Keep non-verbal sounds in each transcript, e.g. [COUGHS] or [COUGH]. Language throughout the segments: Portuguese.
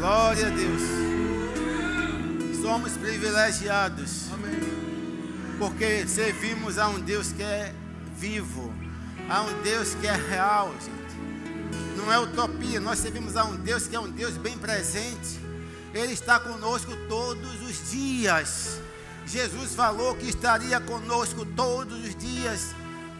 Glória a Deus. Somos privilegiados. Porque servimos a um Deus que é vivo, a um Deus que é real, gente. Não é utopia, nós servimos a um Deus que é um Deus bem presente. Ele está conosco todos os dias. Jesus falou que estaria conosco todos os dias,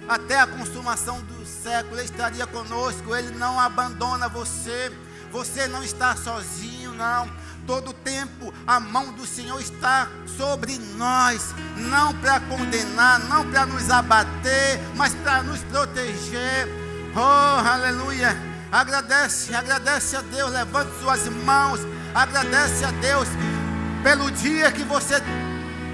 até a consumação do século. Ele estaria conosco, ele não abandona você. Você não está sozinho, não. Todo tempo a mão do Senhor está sobre nós, não para condenar, não para nos abater, mas para nos proteger. Oh, aleluia! Agradece, agradece a Deus, levante suas mãos, agradece a Deus pelo dia que você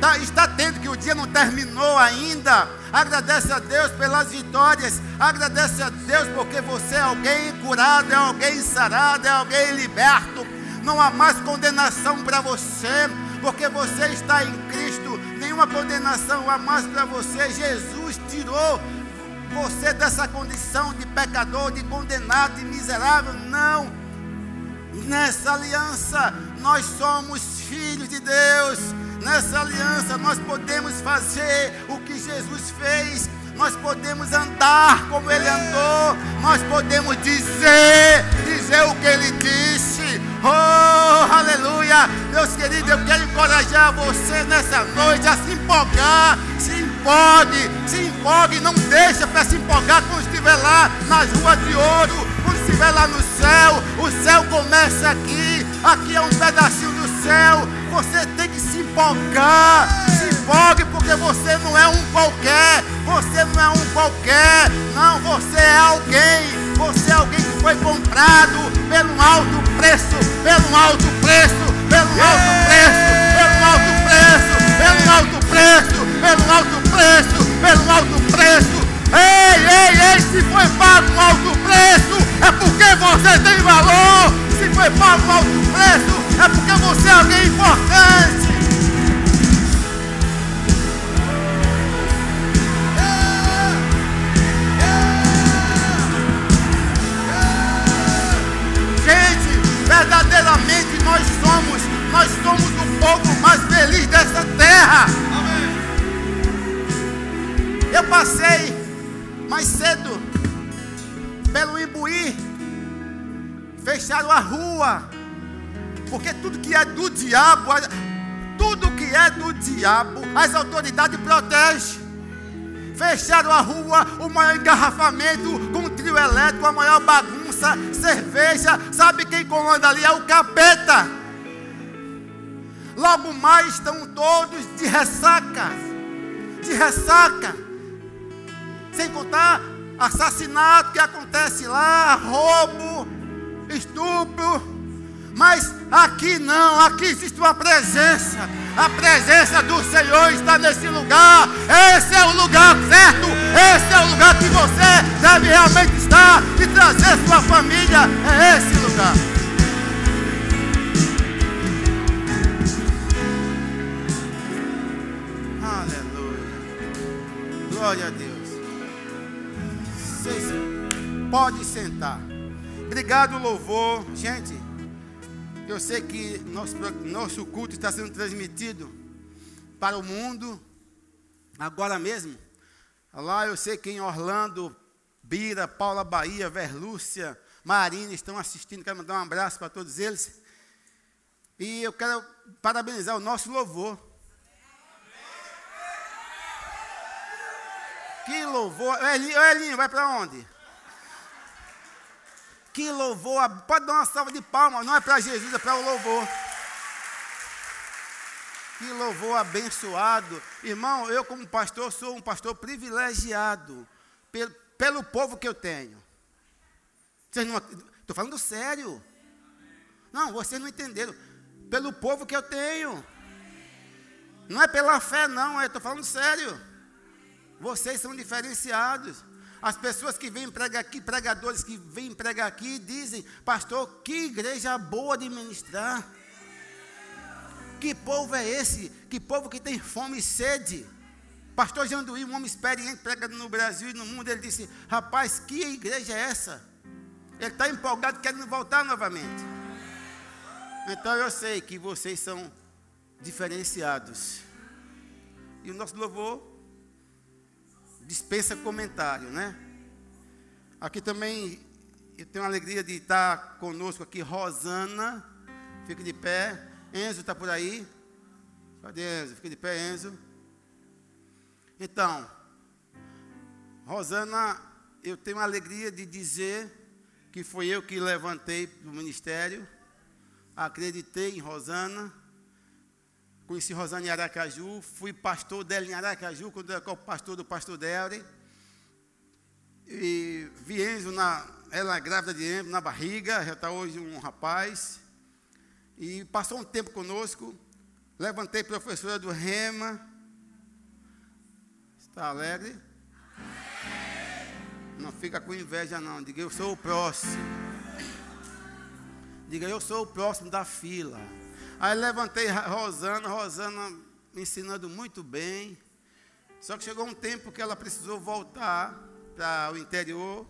tá, está tendo, que o dia não terminou ainda. Agradece a Deus pelas vitórias. Agradece a Deus porque você é alguém curado, é alguém sarado, é alguém liberto. Não há mais condenação para você, porque você está em Cristo. Nenhuma condenação há mais para você. Jesus tirou você dessa condição de pecador, de condenado, de miserável. Não. Nessa aliança, nós somos filhos de Deus. Nessa aliança, nós podemos fazer o que Jesus fez nós podemos andar como Ele andou, nós podemos dizer, dizer o que Ele disse. Oh, aleluia! Deus querido, eu quero encorajar você nessa noite a se empolgar. Se empolgue, se empolgue, não deixa para se empolgar quando estiver lá nas ruas de ouro, quando estiver lá no céu. O céu começa aqui, aqui é um pedacinho céu. Você tem que se empolgar. Se empolgue porque você não é um qualquer. Você não é um qualquer. Não, você é alguém. Você é alguém que foi comprado pelo alto preço, pelo alto preço, pelo alto preço, pelo alto preço, pelo alto preço, pelo alto preço, pelo alto preço. Ei, ei, ei, se foi pago um alto preço, é porque você tem valor. Se foi pago um alto preço, é porque você é alguém importante. Mais cedo pelo Imbuí, fecharam a rua, porque tudo que é do diabo, tudo que é do diabo, as autoridades protegem. Fecharam a rua, o maior engarrafamento com trio elétrico, a maior bagunça, cerveja. Sabe quem comanda ali? É o capeta. Logo mais estão todos de ressaca. De ressaca. Sem contar assassinato que acontece lá, roubo, estupro. Mas aqui não, aqui existe uma presença. A presença do Senhor está nesse lugar. Esse é o lugar certo. Esse é o lugar que você deve realmente estar e trazer sua família. É esse lugar. Aleluia. Glória a Deus. Podem sentar. Obrigado, louvor. Gente. Eu sei que nosso, nosso culto está sendo transmitido para o mundo, agora mesmo. Lá eu sei que em Orlando, Bira, Paula Bahia, Verlúcia, Marina estão assistindo. Quero mandar um abraço para todos eles. E eu quero parabenizar o nosso louvor. Que louvor. Elinho, Elinho vai para onde? Que louvor, pode dar uma salva de palmas, não é para Jesus, é para o louvor. Que louvor abençoado. Irmão, eu como pastor sou um pastor privilegiado pelo, pelo povo que eu tenho. Estou falando sério. Não, vocês não entenderam. Pelo povo que eu tenho. Não é pela fé, não, estou falando sério. Vocês são diferenciados. As pessoas que vêm pregar aqui, pregadores que vêm pregar aqui, dizem, pastor, que igreja boa de ministrar. Que povo é esse? Que povo que tem fome e sede? Pastor Janduí, um homem experiente, prega no Brasil e no mundo, ele disse: Rapaz, que igreja é essa? Ele está empolgado, querendo voltar novamente. Então eu sei que vocês são diferenciados. E o nosso louvor dispensa comentário, né? Aqui também eu tenho a alegria de estar conosco aqui, Rosana. Fique de pé. Enzo está por aí. Cadê Enzo? Fique de pé, Enzo. Então, Rosana, eu tenho a alegria de dizer que foi eu que levantei para o ministério. Acreditei em Rosana. Conheci Rosana em Aracaju. Fui pastor dela em Aracaju, quando era pastor do pastor Delre. E vi Enzo, na, ela grávida de Enzo, na barriga, já está hoje um rapaz. E passou um tempo conosco. Levantei professora do Rema. Está alegre? Não fica com inveja, não. Diga, eu sou o próximo. Diga, eu sou o próximo da fila. Aí levantei Rosana, Rosana me ensinando muito bem. Só que chegou um tempo que ela precisou voltar para o interior,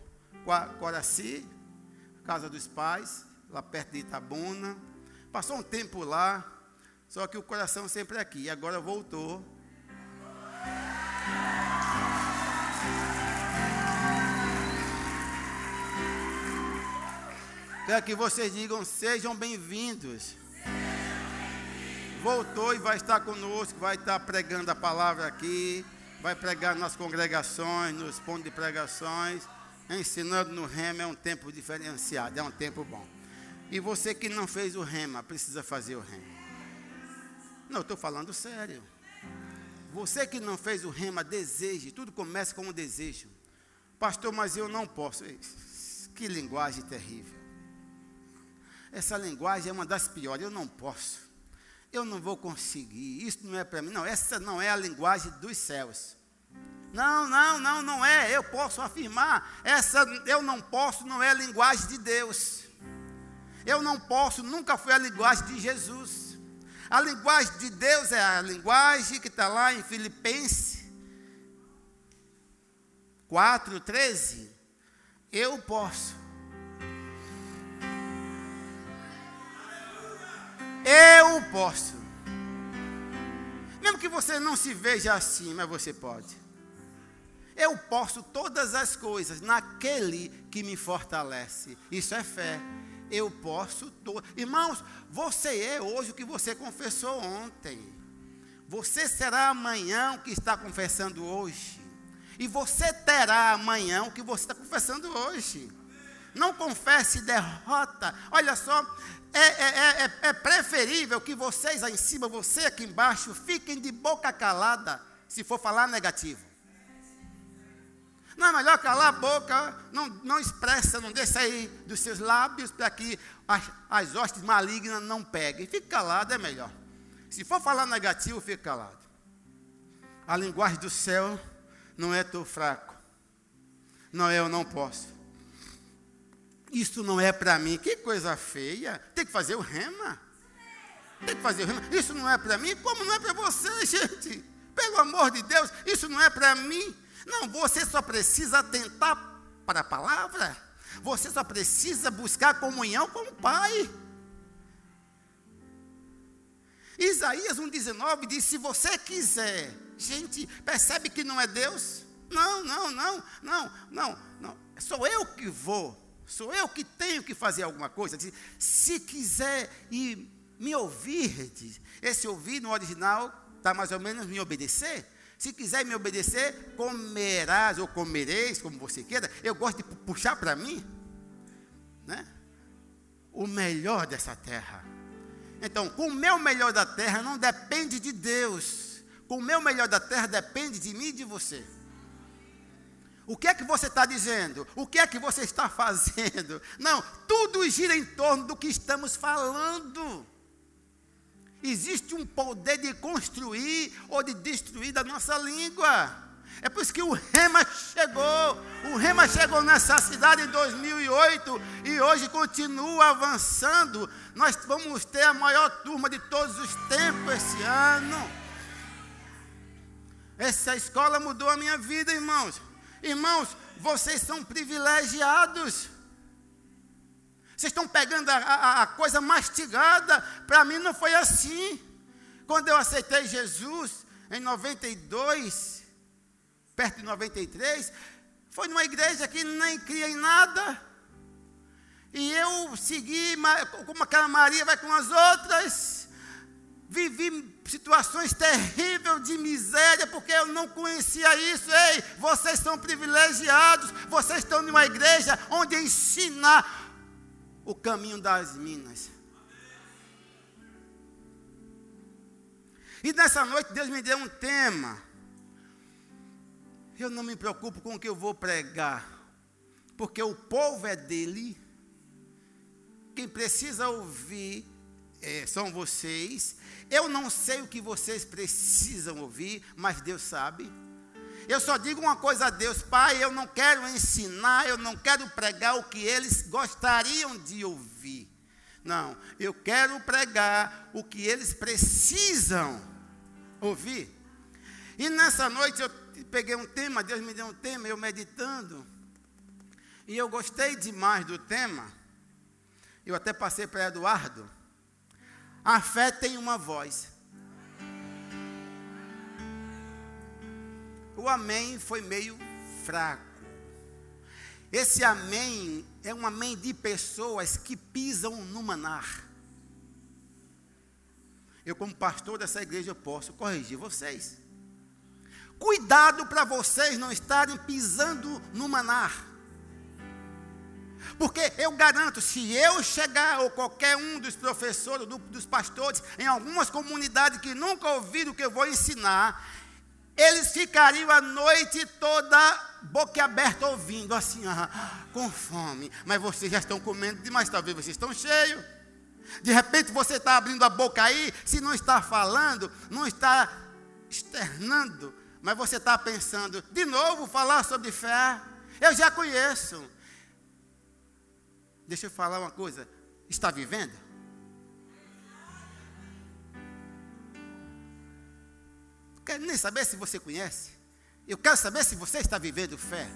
Coraci, casa dos pais, lá perto de Itabuna. Passou um tempo lá, só que o coração sempre aqui. E agora voltou. Quero que vocês digam, sejam bem-vindos. Voltou e vai estar conosco, vai estar pregando a palavra aqui, vai pregar nas congregações, nos pontos de pregações, ensinando no rema, é um tempo diferenciado, é um tempo bom. E você que não fez o rema, precisa fazer o rema. Não, estou falando sério. Você que não fez o rema, deseje, tudo começa com um desejo. Pastor, mas eu não posso. Que linguagem terrível. Essa linguagem é uma das piores. Eu não posso. Eu não vou conseguir. Isso não é para mim. Não, essa não é a linguagem dos céus. Não, não, não, não é. Eu posso afirmar. Essa eu não posso não é a linguagem de Deus. Eu não posso, nunca foi a linguagem de Jesus. A linguagem de Deus é a linguagem que está lá em Filipenses 4, 13. Eu posso Eu posso. Mesmo que você não se veja assim, mas você pode. Eu posso todas as coisas naquele que me fortalece. Isso é fé. Eu posso todo. Irmãos, você é hoje o que você confessou ontem. Você será amanhã o que está confessando hoje. E você terá amanhã o que você está confessando hoje. Não confesse derrota. Olha só, é, é, é, é, preferível que vocês aí em cima, você aqui embaixo, fiquem de boca calada se for falar negativo. Não é melhor calar a boca, não, não expressa, não deixa aí dos seus lábios para que as, as hostes malignas não peguem. Fique calado, é melhor. Se for falar negativo, fique calado. A linguagem do céu não é tão fraco. Não é eu não posso. Isso não é para mim. Que coisa feia. Tem que fazer o rema. Tem que fazer o rema. Isso não é para mim. Como não é para você, [LAUGHS] gente? Pelo amor de Deus, isso não é para mim. Não, você só precisa atentar para a palavra. Você só precisa buscar comunhão com o Pai. Isaías 1,19 diz: se você quiser, gente, percebe que não é Deus? Não, não, não, não, não, não. Sou eu que vou Sou eu que tenho que fazer alguma coisa. Se quiser e me ouvir, esse ouvir no original está mais ou menos me obedecer. Se quiser me obedecer, comerás ou comereis, como você queira. Eu gosto de puxar para mim, né? O melhor dessa terra. Então, com o meu melhor da terra não depende de Deus. Com o meu melhor da terra depende de mim e de você. O que é que você está dizendo? O que é que você está [LAUGHS] fazendo? Não, tudo gira em torno do que estamos falando. Existe um poder de construir ou de destruir da nossa língua. É por isso que o Rema chegou. O Rema chegou nessa cidade em 2008 e hoje continua avançando. Nós vamos ter a maior turma de todos os tempos esse ano. Essa escola mudou a minha vida, irmãos. Irmãos, vocês são privilegiados. Vocês estão pegando a, a, a coisa mastigada. Para mim não foi assim. Quando eu aceitei Jesus, em 92, perto de 93, foi numa igreja que nem cria em nada. E eu segui, como aquela Maria vai com as outras. Vivi situações terríveis de miséria, porque eu não conhecia isso. Ei, vocês são privilegiados, vocês estão numa igreja onde ensinar o caminho das minas. E nessa noite Deus me deu um tema. Eu não me preocupo com o que eu vou pregar, porque o povo é dele. Quem precisa ouvir é, são vocês. Eu não sei o que vocês precisam ouvir, mas Deus sabe. Eu só digo uma coisa a Deus, Pai, eu não quero ensinar, eu não quero pregar o que eles gostariam de ouvir. Não, eu quero pregar o que eles precisam ouvir. E nessa noite eu peguei um tema, Deus me deu um tema, eu meditando. E eu gostei demais do tema. Eu até passei para Eduardo. A fé tem uma voz. O amém foi meio fraco. Esse amém é um amém de pessoas que pisam no manar. Eu, como pastor dessa igreja, eu posso corrigir vocês. Cuidado para vocês não estarem pisando no manar. Porque eu garanto, se eu chegar, ou qualquer um dos professores, do, dos pastores, em algumas comunidades que nunca ouviram o que eu vou ensinar, eles ficariam a noite toda boca aberta ouvindo, assim, ah, com fome. Mas vocês já estão comendo demais, talvez vocês estão cheios. De repente você está abrindo a boca aí, se não está falando, não está externando, mas você está pensando, de novo falar sobre fé. Eu já conheço. Deixa eu falar uma coisa. Está vivendo? Quero nem saber se você conhece. Eu quero saber se você está vivendo fé.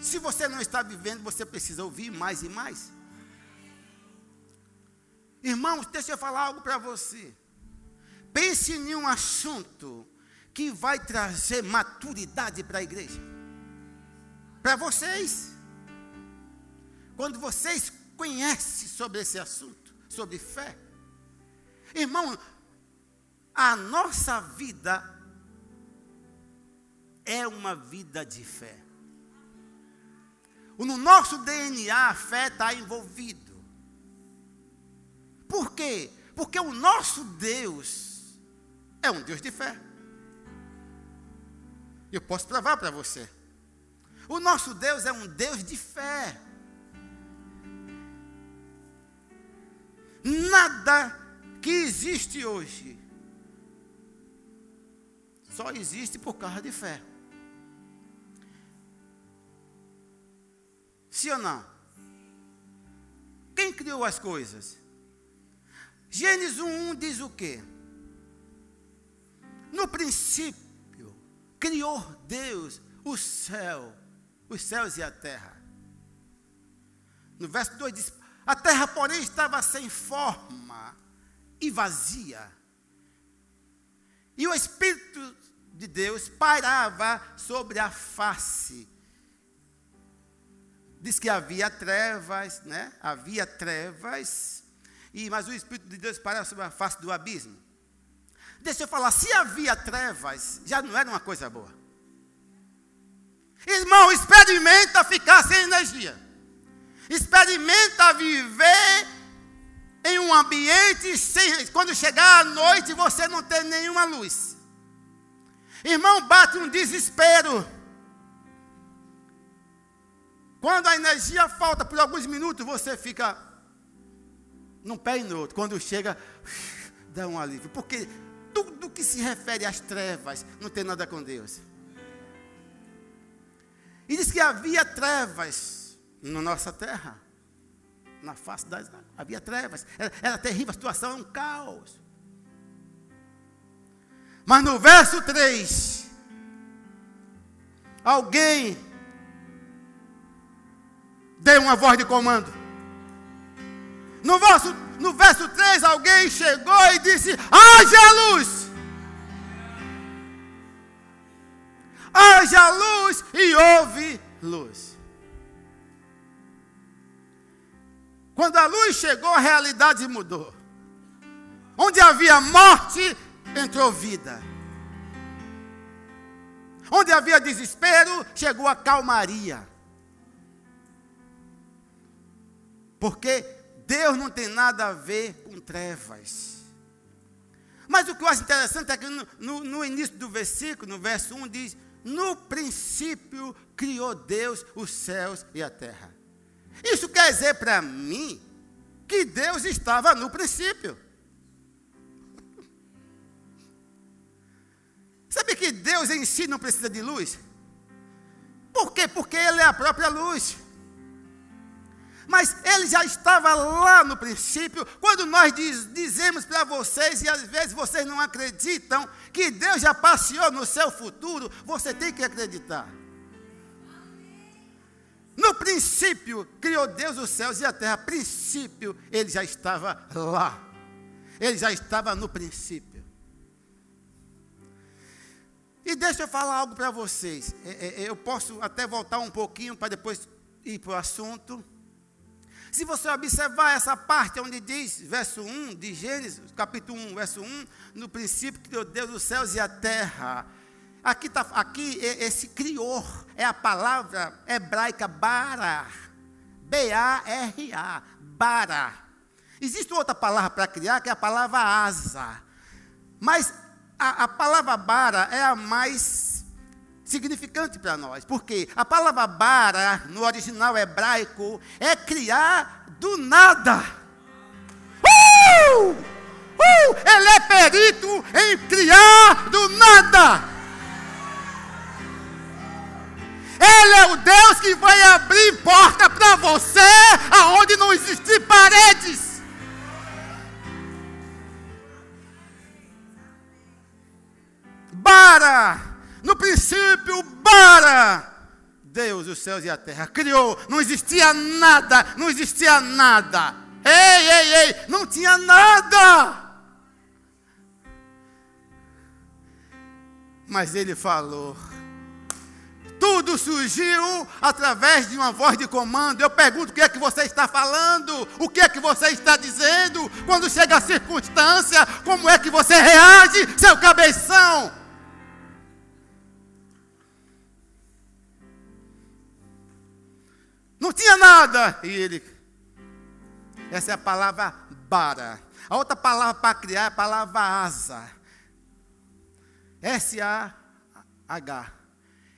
Se você não está vivendo, você precisa ouvir mais e mais. Irmãos, deixa eu falar algo para você. Pense em um assunto que vai trazer maturidade para a igreja para vocês. Quando vocês conhecem sobre esse assunto, sobre fé, irmão, a nossa vida é uma vida de fé. No nosso DNA a fé está envolvido. Por quê? Porque o nosso Deus é um Deus de fé. Eu posso provar para você. O nosso Deus é um Deus de fé. Nada que existe hoje só existe por causa de fé. Sim ou não? Quem criou as coisas? Gênesis 1 diz o quê? No princípio, criou Deus o céu os céus e a terra. No verso 2 diz: A terra, porém, estava sem forma e vazia. E o Espírito de Deus pairava sobre a face. Diz que havia trevas, né? Havia trevas. E, mas o Espírito de Deus pairava sobre a face do abismo. Deixa eu falar, se havia trevas, já não era uma coisa boa. Irmão, experimenta ficar sem energia. Experimenta viver em um ambiente sem. Quando chegar a noite, você não tem nenhuma luz. Irmão, bate um desespero. Quando a energia falta por alguns minutos, você fica num pé e no outro. Quando chega, dá um alívio. Porque tudo que se refere às trevas não tem nada com Deus. E diz que havia trevas na nossa terra, na face das águas. Havia trevas, era, era terrível, a situação era um caos. Mas no verso 3, alguém deu uma voz de comando. No verso, no verso 3, alguém chegou e disse: haja luz. Haja luz e houve luz. Quando a luz chegou, a realidade mudou. Onde havia morte, entrou vida. Onde havia desespero, chegou a calmaria. Porque Deus não tem nada a ver com trevas. Mas o que eu acho interessante é que no, no, no, início do versículo, no verso 1, diz: No princípio criou Deus os céus e a terra. Isso quer dizer para mim que Deus estava no princípio. [LAUGHS] Sabe que Deus em si não precisa de luz? Por quê? Porque Ele é a própria luz. Mas Ele já estava lá no princípio, quando nós diz, dizemos para vocês, e às vezes vocês não acreditam, que Deus já passeou no seu futuro, você tem que acreditar. No princípio, criou Deus os céus e a terra. Princípio, Ele já estava lá. Ele já estava no princípio. E deixa eu falar algo para vocês. É, é, eu posso até voltar um pouquinho para depois ir para o assunto. Se você observar essa parte onde diz, verso 1 de Gênesis, capítulo 1, verso 1, no princípio criou Deus os céus e a terra. Aqui, tá, aqui esse criou é a palavra hebraica bara. B-A-R-A. Bara. Existe outra palavra para criar, que é a palavra asa. Mas a, a palavra bara é a mais significante para nós, porque a palavra bara, no original hebraico, é criar do nada. Uh! Uh! Ele é perito em criar do nada. Ele é o Deus que vai abrir porta para você aonde não existem paredes. Bara! No princípio, bara! Deus, os céus e a terra criou, não existia nada, não existia nada. Ei, ei, ei, não tinha nada. Mas ele falou. Tudo surgiu através de uma voz de comando. Eu pergunto o que é que você está falando, o que é que você está dizendo. Quando chega a circunstância, como é que você reage, seu cabeção? Não tinha nada. E ele. Essa é a palavra bara. A outra palavra para criar é a palavra asa. S-A-H.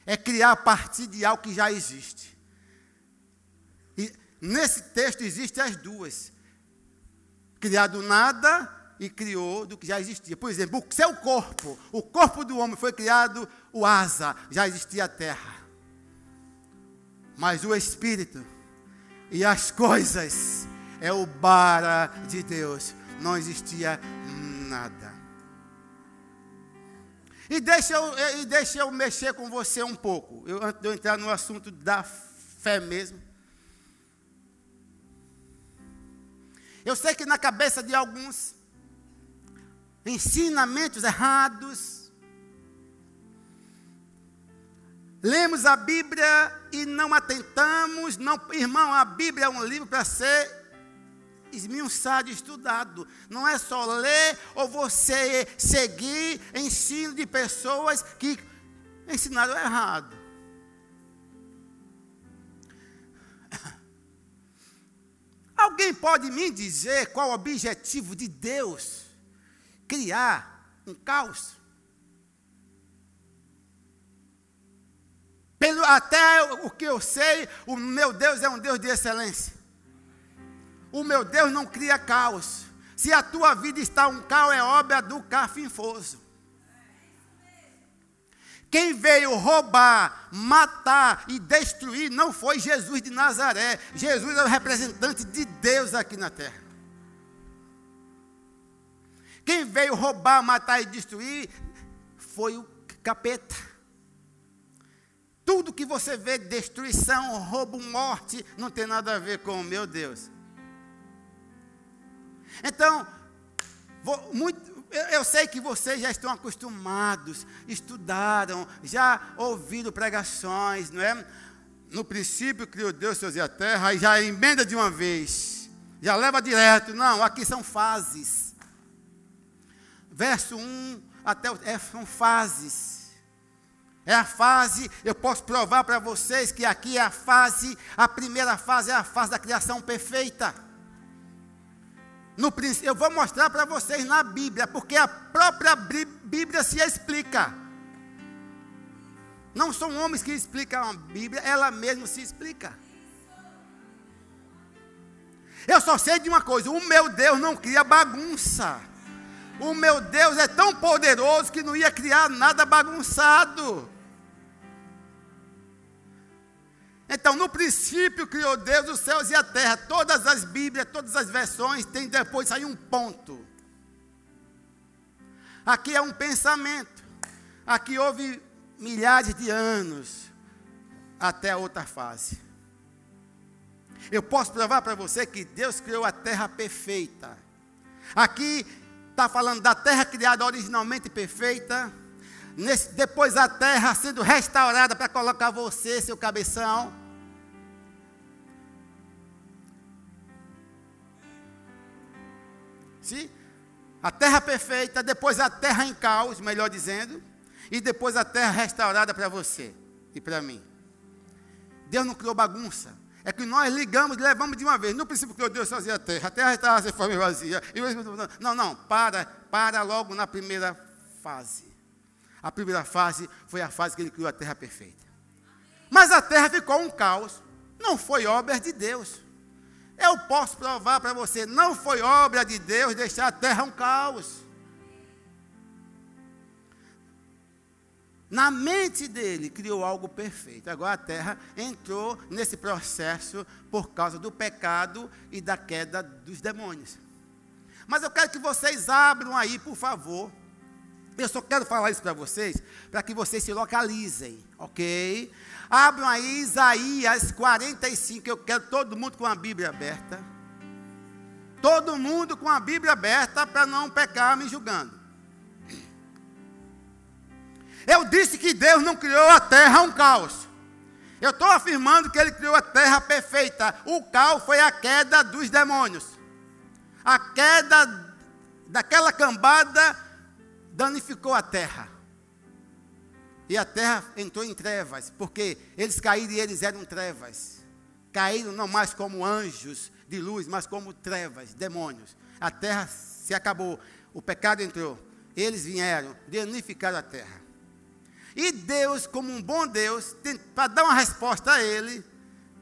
É criar a partir de algo que já existe. E nesse texto existem as duas. Criar do nada e criou do que já existia. Por exemplo, o seu corpo. O corpo do homem foi criado, o asa, já existia a terra. Mas o Espírito e as coisas é o bara de Deus. Não existia nada. E deixa eu, e deixa eu mexer com você um pouco. Eu, antes de eu entrar no assunto da fé mesmo. Eu sei que na cabeça de alguns, ensinamentos errados, Lemos a Bíblia e não atentamos. Não, irmão, a Bíblia é um livro para ser esmiuçado, estudado. Não é só ler ou você seguir ensino de pessoas que ensinaram errado. [LAUGHS] Alguém pode me dizer qual o objetivo de Deus criar um caos? Pelo, até o que eu sei, o meu Deus é um Deus de excelência. O meu Deus não cria caos. Se a tua vida está um caos, é obra do cafinfoso. Quem veio roubar, matar e destruir não foi Jesus de Nazaré. Jesus é o representante de Deus aqui na terra. Quem veio roubar, matar e destruir foi o capeta. Tudo que você vê, destruição, roubo, morte, não tem nada a ver com o meu Deus. Então, vou, muito, eu sei que vocês já estão acostumados, estudaram, já ouviram pregações, não é? No princípio criou Deus céus e a terra, e já emenda de uma vez, já leva direto. Não, aqui são fases. Verso 1 até o, é, são fases. É a fase, eu posso provar para vocês que aqui é a fase, a primeira fase é a fase da criação perfeita. No, eu vou mostrar para vocês na Bíblia, porque a própria Bíblia se explica. Não são homens que explicam a Bíblia, ela mesma se explica. Eu só sei de uma coisa: o meu Deus não cria bagunça. O meu Deus é tão poderoso que não ia criar nada bagunçado. Então, no princípio criou Deus os céus e a terra. Todas as Bíblias, todas as versões, tem depois aí um ponto. Aqui é um pensamento. Aqui houve milhares de anos até a outra fase. Eu posso provar para você que Deus criou a terra perfeita. Aqui está falando da terra criada originalmente perfeita Nesse, depois a terra sendo restaurada para colocar você, seu cabeção. Sim? A terra perfeita, depois a terra em caos, melhor dizendo, e depois a terra restaurada para você e para mim. Deus não criou bagunça. É que nós ligamos, levamos de uma vez. No princípio criou Deus fazia a terra, a terra estava sem forma vazia. Não, não, para, para logo na primeira fase. A primeira fase foi a fase que ele criou a terra perfeita. Mas a terra ficou um caos. Não foi obra de Deus. Eu posso provar para você, não foi obra de Deus deixar a terra um caos. Na mente dele criou algo perfeito. Agora a terra entrou nesse processo por causa do pecado e da queda dos demônios. Mas eu quero que vocês abram aí, por favor, eu só quero falar isso para vocês, para que vocês se localizem, ok? Abram aí Isaías 45, eu quero todo mundo com a Bíblia aberta. Todo mundo com a Bíblia aberta para não pecar me julgando. Eu disse que Deus não criou a terra um caos. Eu estou afirmando que Ele criou a terra perfeita. O caos foi a queda dos demônios. A queda daquela cambada danificou a terra. E a terra entrou em trevas, porque eles caíram e eles eram trevas. Caíram não mais como anjos de luz, mas como trevas, demônios. A terra se acabou, o pecado entrou. Eles vieram, danificaram a terra. E Deus, como um bom Deus, para dar uma resposta a ele,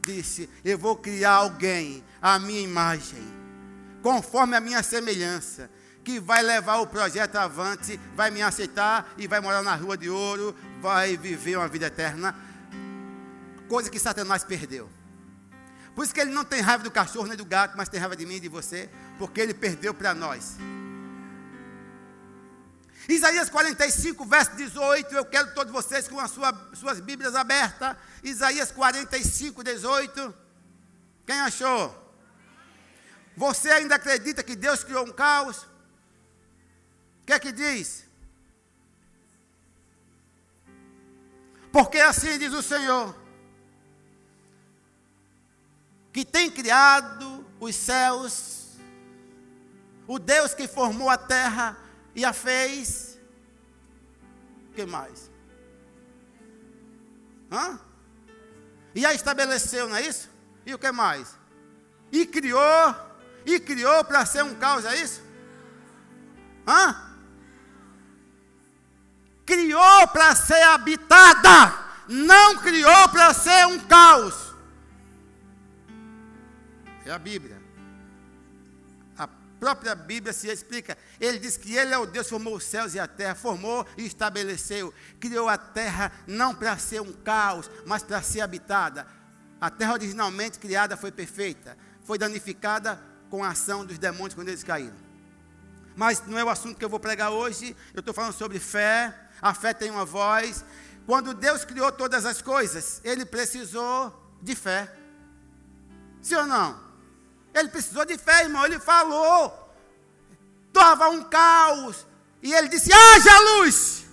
disse: Eu vou criar alguém à minha imagem, conforme a minha semelhança que vai levar o projeto avante, vai me aceitar e vai morar na rua de ouro, vai viver uma vida eterna. Coisa que Satanás perdeu. Por isso que ele não tem raiva do cachorro nem do gato, mas tem raiva de mim e de você, porque ele perdeu para nós. Isaías 45, verso 18, eu quero todos vocês com as sua, suas Bíblias abertas. Isaías 45, 18. Quem achou? Você ainda acredita que Deus criou um caos? O que é que diz? Porque assim diz o Senhor, que tem criado os céus, o Deus que formou a terra e a fez. O que mais? Hã? E a estabeleceu, não é isso? E o que mais? E criou, e criou para ser um caos, é isso? Hã? Criou para ser habitada, não criou para ser um caos. É a Bíblia. A própria Bíblia se explica. Ele diz que Ele é o Deus que formou os céus e a terra, formou e estabeleceu. Criou a terra não para ser um caos, mas para ser habitada. A terra originalmente criada foi perfeita, foi danificada com a ação dos demônios quando eles caíram. Mas não é o assunto que eu vou pregar hoje. Eu estou falando sobre fé, a fé tem uma voz. Quando Deus criou todas as coisas, ele precisou de fé. Sim ou não? Ele precisou de fé, irmão. Ele falou. Estava um caos. E ele disse: haja luz.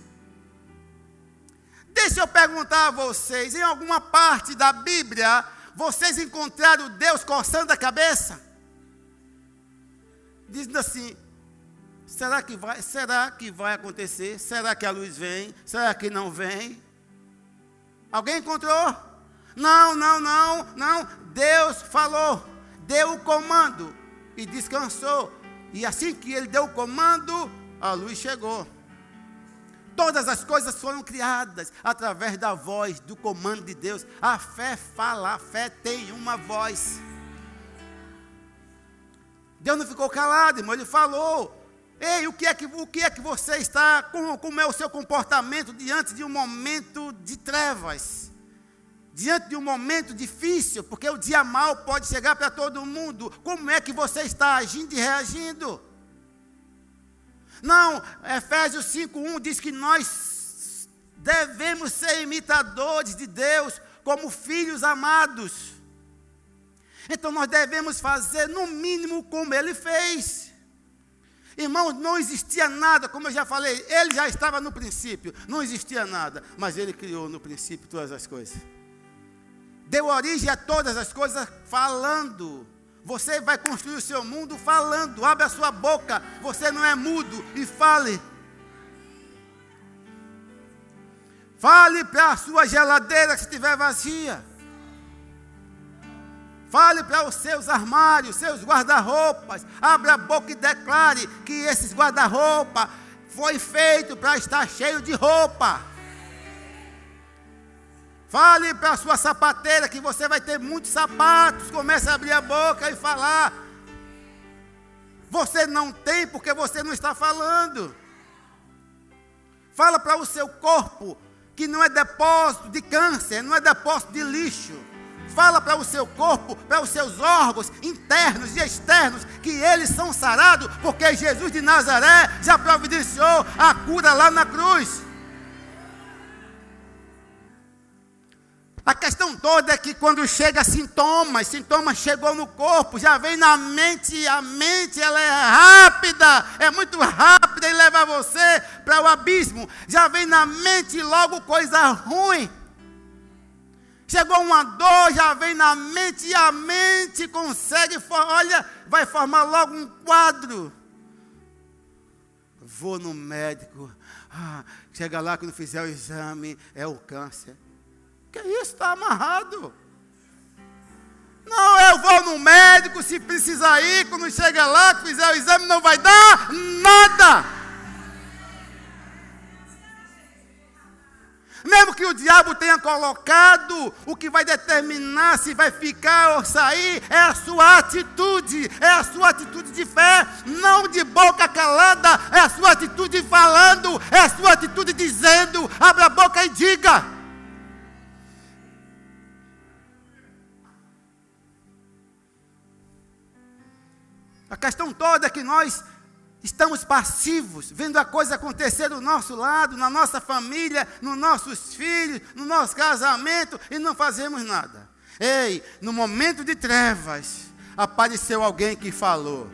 Deixa eu perguntar a vocês: em alguma parte da Bíblia, vocês encontraram Deus coçando a cabeça? Dizendo assim: será que vai, será que vai acontecer? Será que a luz vem? Será que não vem? Alguém encontrou? Não, não, não, não. Deus falou, deu o comando e descansou. E assim que ele deu o comando, a luz chegou. Todas as coisas foram criadas através da voz, do comando de Deus. A fé fala, a fé tem uma voz. Deus não ficou calado, irmão, ele falou. Ei, o que é que, o que, é que você está, como, como é o seu comportamento diante de um momento de trevas? Diante de um momento difícil, porque o dia mal pode chegar para todo mundo. Como é que você está agindo e reagindo? Não, Efésios 5:1 diz que nós devemos ser imitadores de Deus como filhos amados. Então nós devemos fazer no mínimo como ele fez. Irmãos, não existia nada, como eu já falei, ele já estava no princípio, não existia nada, mas ele criou no princípio todas as coisas. Deu origem a todas as coisas falando. Você vai construir o seu mundo falando. Abre a sua boca. Você não é mudo e fale. Fale para a sua geladeira se estiver vazia. Fale para os seus armários, seus guarda-roupas. Abra a boca e declare que esses guarda-roupa foi feito para estar cheio de roupa. Fale para a sua sapateira que você vai ter muitos sapatos. Comece a abrir a boca e falar. Você não tem porque você não está falando. Fala para o seu corpo que não é depósito de câncer, não é depósito de lixo. Fala para o seu corpo, para os seus órgãos internos e externos, que eles são sarados, porque Jesus de Nazaré já providenciou a cura lá na cruz. A questão toda é que quando chega sintomas, sintomas chegou no corpo, já vem na mente, a mente ela é rápida, é muito rápida e leva você para o abismo. Já vem na mente logo coisa ruim. Chegou uma dor, já vem na mente e a mente consegue, olha, vai formar logo um quadro. Vou no médico, ah, chega lá quando fizer o exame, é o câncer. Que isso? Está amarrado. Não, eu vou no médico se precisar ir, quando chega lá, fizer o exame, não vai dar nada. Mesmo que o diabo tenha colocado, o que vai determinar se vai ficar ou sair é a sua atitude, é a sua atitude de fé, não de boca calada, é a sua atitude falando, é a sua atitude dizendo. Abra a boca e diga. A questão toda é que nós estamos passivos, vendo a coisa acontecer do nosso lado, na nossa família, nos nossos filhos, no nosso casamento e não fazemos nada. Ei, no momento de trevas, apareceu alguém que falou.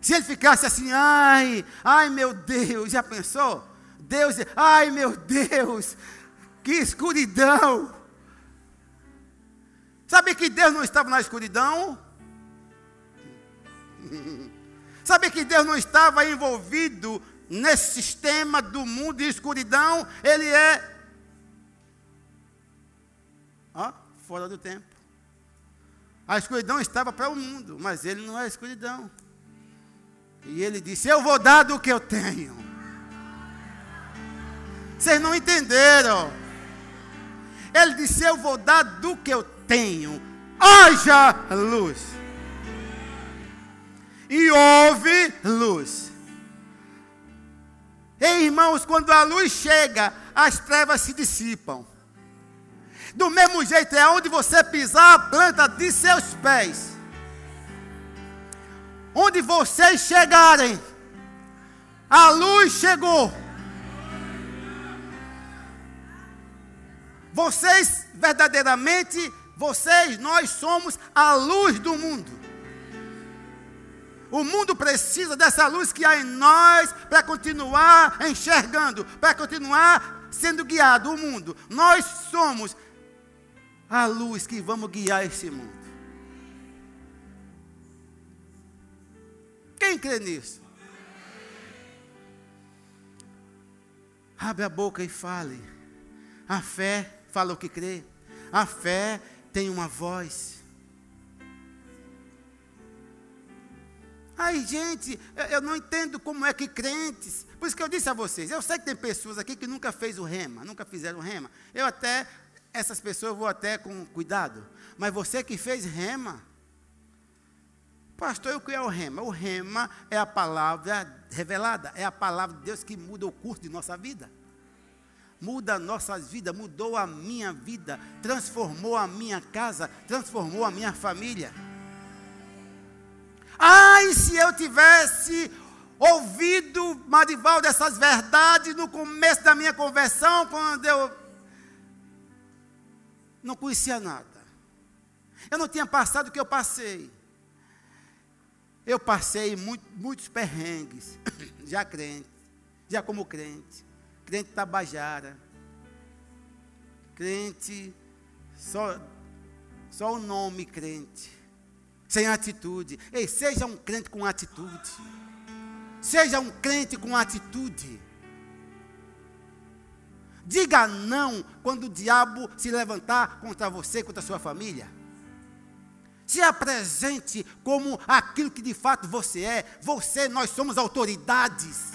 Se ele ficasse assim, ai, ai meu Deus, já pensou? Deus, ai meu Deus, que escuridão. Sabe que Deus não estava na escuridão? [LAUGHS] Sabe que Deus não estava envolvido nesse sistema do mundo de escuridão? Ele é ó, fora do tempo. A escuridão estava para o mundo, mas ele não é escuridão. E ele disse: Eu vou dar do que eu tenho. Vocês não entenderam. Ele disse: Eu vou dar do que eu tenho haja luz. E houve luz. Ei, irmãos, quando a luz chega, as trevas se dissipam. Do mesmo jeito, é onde você pisar a planta de seus pés. Onde vocês chegarem, A luz chegou. Vocês, verdadeiramente, vocês, nós somos a luz do mundo. O mundo precisa dessa luz que há em nós para continuar enxergando, para continuar sendo guiado. O mundo, nós somos a luz que vamos guiar esse mundo. Quem crê nisso? Abre a boca e fale. A fé fala o que crê. A fé tem uma voz. Ai, gente, eu não entendo como é que crentes. Por isso que eu disse a vocês, eu sei que tem pessoas aqui que nunca fez o rema, nunca fizeram rema. Eu até, essas pessoas eu vou até com cuidado. Mas você que fez rema, pastor, o que é o rema? O rema é a palavra revelada, é a palavra de Deus que muda o curso de nossa vida. Muda nossas vidas, mudou a minha vida, transformou a minha casa, transformou a minha família. Ai, se eu tivesse ouvido, Marival, dessas verdades no começo da minha conversão, quando eu não conhecia nada. Eu não tinha passado o que eu passei. Eu passei muito, muitos perrengues, [COUGHS] já crente, já como crente, crente tabajara, crente, só, só o nome crente sem atitude. Ei, seja um crente com atitude. Seja um crente com atitude. Diga não quando o diabo se levantar contra você, contra a sua família. Se apresente como aquilo que de fato você é. Você, nós somos autoridades.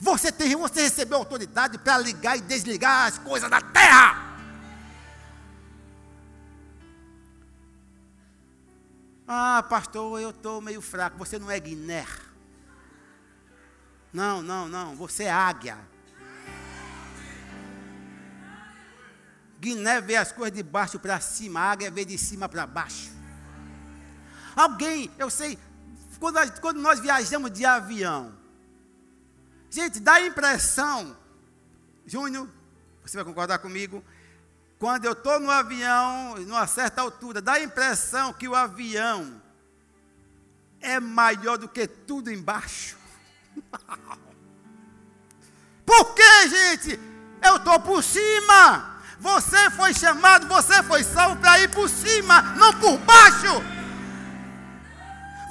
Você tem, você recebeu autoridade para ligar e desligar as coisas da terra. Ah, pastor, eu estou meio fraco. Você não é Guiné. Não, não, não. Você é águia. Guiné vê as coisas de baixo para cima, a águia vê de cima para baixo. Alguém, eu sei, quando, quando nós viajamos de avião, gente, dá a impressão, Júnior, você vai concordar comigo, quando eu estou no avião, numa certa altura, dá a impressão que o avião é maior do que tudo embaixo. [LAUGHS] Por quê, gente? Eu estou por cima. Você foi chamado, você foi salvo para ir por cima, não por baixo.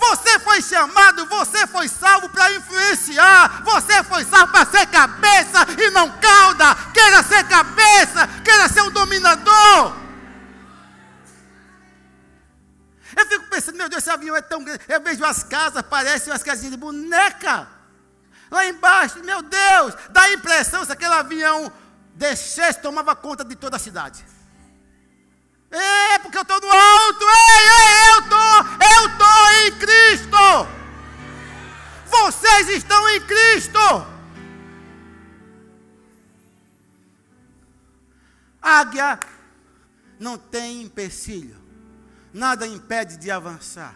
Você foi chamado, você foi salvo para influenciar. Você foi salvo para ser cabeça e não cauda. Queira ser cabeça, queira ser um dominador. Eu fico pensando, meu Deus, esse avião é tão grande. Eu vejo as casas, parecem umas casinhas de boneca. Lá embaixo, meu Deus, dá a impressão se aquele avião descesse, tomava conta de toda a cidade. É, porque eu estou no alto. Ei, ei, eu estou, eu estou em Cristo. Vocês estão em Cristo. Águia não tem empecilho. Nada impede de avançar.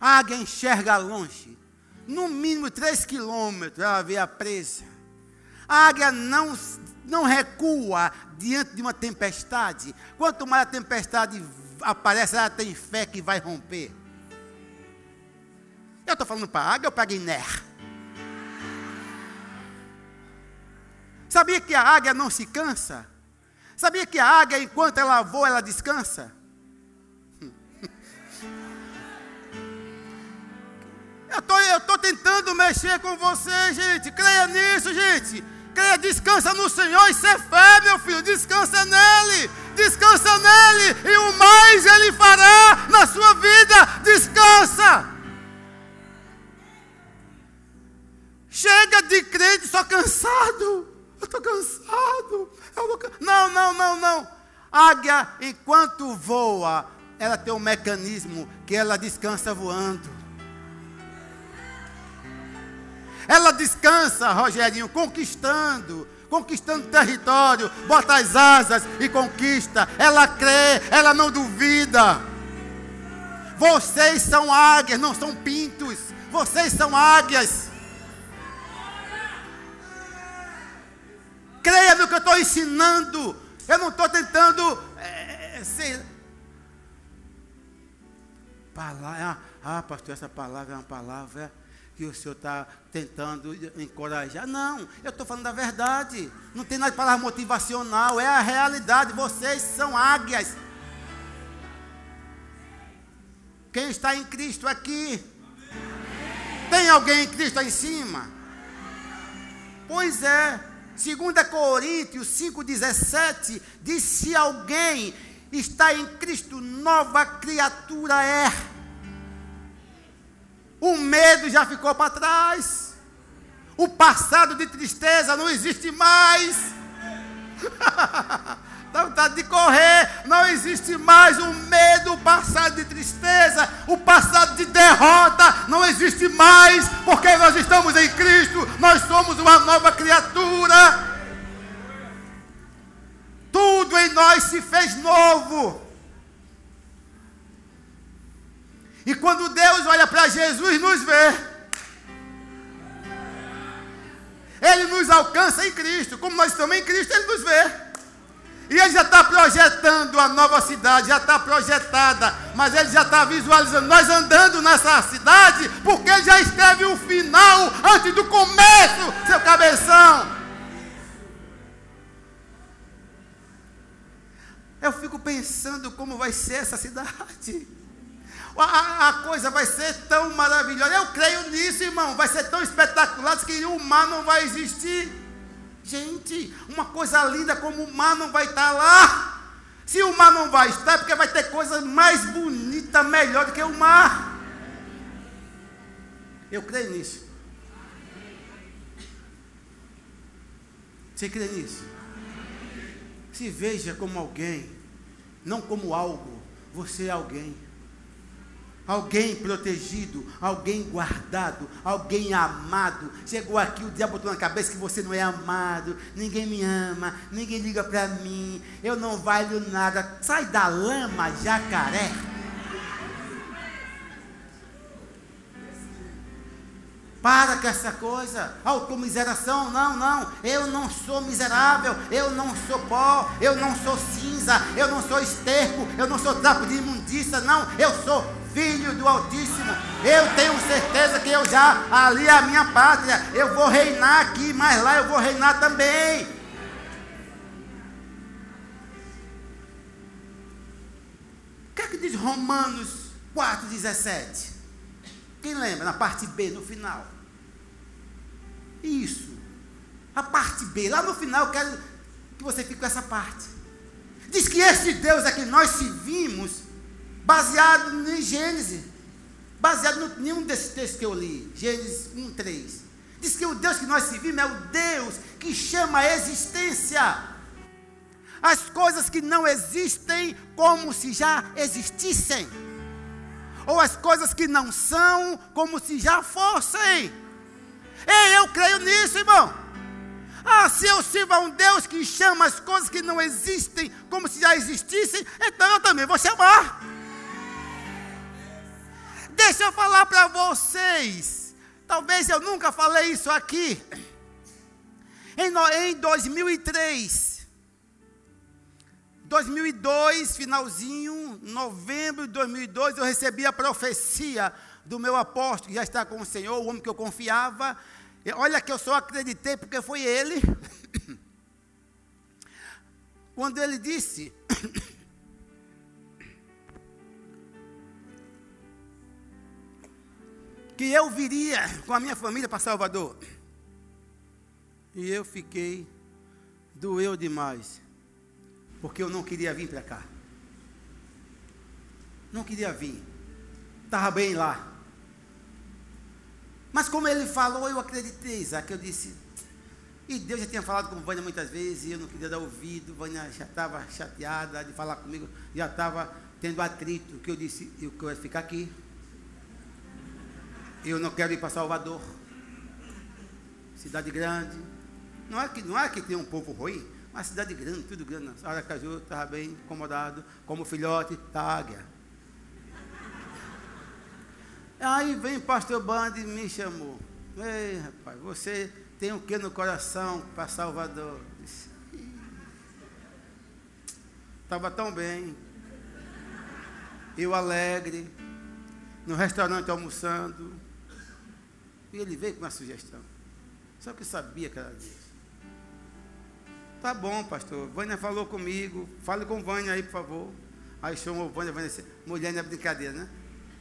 A águia enxerga longe. No mínimo três quilômetros ela vê a presa. A águia não não recua diante de uma tempestade. Quanto mais a tempestade aparece, ela tem fé que vai romper. Eu estou falando para a águia ou para a Guiné? Sabia que a águia não se cansa? Sabia que a águia, enquanto ela voa, ela descansa? [LAUGHS] Eu estou tentando mexer com você, gente. Creia nisso, gente creia, descansa no Senhor, isso é fé, meu filho, descansa nele, descansa nele, e o mais ele fará na sua vida, descansa. Chega de crente só cansado, eu estou cansado, eu não, não, não, não. Águia, enquanto voa, ela tem um mecanismo que ela descansa voando. Ela descansa, Rogerinho, conquistando conquistando território, bota as asas e conquista. Ela crê, ela não duvida. Vocês são águias, não são pintos. Vocês são águias. Creia no que eu estou ensinando. Eu não estou tentando é, é ser. Palavra, ah, ah, pastor, essa palavra é uma palavra que o senhor está tentando encorajar. Não, eu estou falando da verdade. Não tem nada de palavra motivacional, é a realidade. Vocês são águias. Quem está em Cristo aqui? Tem alguém em Cristo aí em cima? Pois é. 2 Coríntios 5,17 diz: se alguém está em Cristo, nova criatura é. O medo já ficou para trás. O passado de tristeza não existe mais. [LAUGHS] Dá vontade de correr. Não existe mais o medo, o passado de tristeza, o passado de derrota. Não existe mais, porque nós estamos em Cristo. Nós somos uma nova criatura. Tudo em nós se fez novo. E quando Deus olha para Jesus, nos vê. Ele nos alcança em Cristo. Como nós estamos em Cristo, Ele nos vê. E Ele já está projetando a nova cidade, já está projetada. Mas Ele já está visualizando nós andando nessa cidade, porque Ele já esteve o final antes do começo, seu cabeção. Eu fico pensando como vai ser essa cidade a, a, coisa vai ser tão maravilhosa. Eu creio nisso, irmão. Vai ser tão espetacular que o mar não vai existir. Gente, uma coisa linda como o mar não vai estar lá. Se o mar não vai estar, é porque vai ter coisa mais bonita, melhor do que o mar. Eu creio nisso. Você crê nisso? Se veja como alguém, não como algo. Você é alguém alguém protegido, alguém guardado, alguém amado. Chegou aqui, o diabo botou na cabeça que você não é amado, ninguém me ama, ninguém liga para mim, eu não valho nada. Sai da lama, jacaré. Para com essa coisa, automiseração, não, não, eu não sou miserável, eu não sou pó, eu não sou cinza, eu não sou esterco, eu não sou trapo de imundícia, não, eu sou filho do Altíssimo. Eu tenho certeza que eu já ali é a minha pátria. Eu vou reinar aqui, mas lá eu vou reinar também. O que é que diz Romanos 4,17? Quem lembra? Na parte B, no final. Isso. A parte B. Lá no final eu quero que você fique com essa parte. Diz que esse Deus é que nós servimos baseado em Gênesis, baseado em nenhum desses textos que eu li, Gênesis 1, 3. Diz que o Deus que nós servimos é o Deus que chama a existência as coisas que não existem como se já existissem, ou as coisas que não são como se já fossem. Ei, eu creio nisso, irmão. Ah, se eu sirvo a um Deus que chama as coisas que não existem como se já existissem, então eu também vou chamar. Deixa eu falar para vocês. Talvez eu nunca falei isso aqui. Em, em 2003, 2002, finalzinho, novembro de 2002, eu recebi a profecia do meu apóstolo, que já está com o Senhor, o homem que eu confiava. Olha que eu só acreditei porque foi ele. [COUGHS] Quando ele disse [COUGHS] que eu viria com a minha família para Salvador. E eu fiquei, doeu demais, porque eu não queria vir para cá. Não queria vir, estava bem lá. Mas como ele falou, eu acreditei, Isaac. Eu disse, e Deus já tinha falado com Vânia muitas vezes, e eu não queria dar ouvido. Vânia já estava chateada de falar comigo, já estava tendo atrito, que eu disse, eu quero ficar aqui. Eu não quero ir para Salvador. Cidade grande. Não é que, não é que tem um povo ruim, mas cidade grande, tudo grande. Aracaju estava bem incomodado, como filhote da águia. Aí vem o pastor Band e me chamou. Ei, rapaz, você tem o que no coração para Salvador? Estava tão bem. Eu alegre, no restaurante almoçando. E ele veio com uma sugestão. Só que eu sabia que era Deus. Tá bom, pastor. Vânia falou comigo. Fale com Vânia aí, por favor. Aí chamou Vânia, Vânia disse, mulher não é brincadeira, né?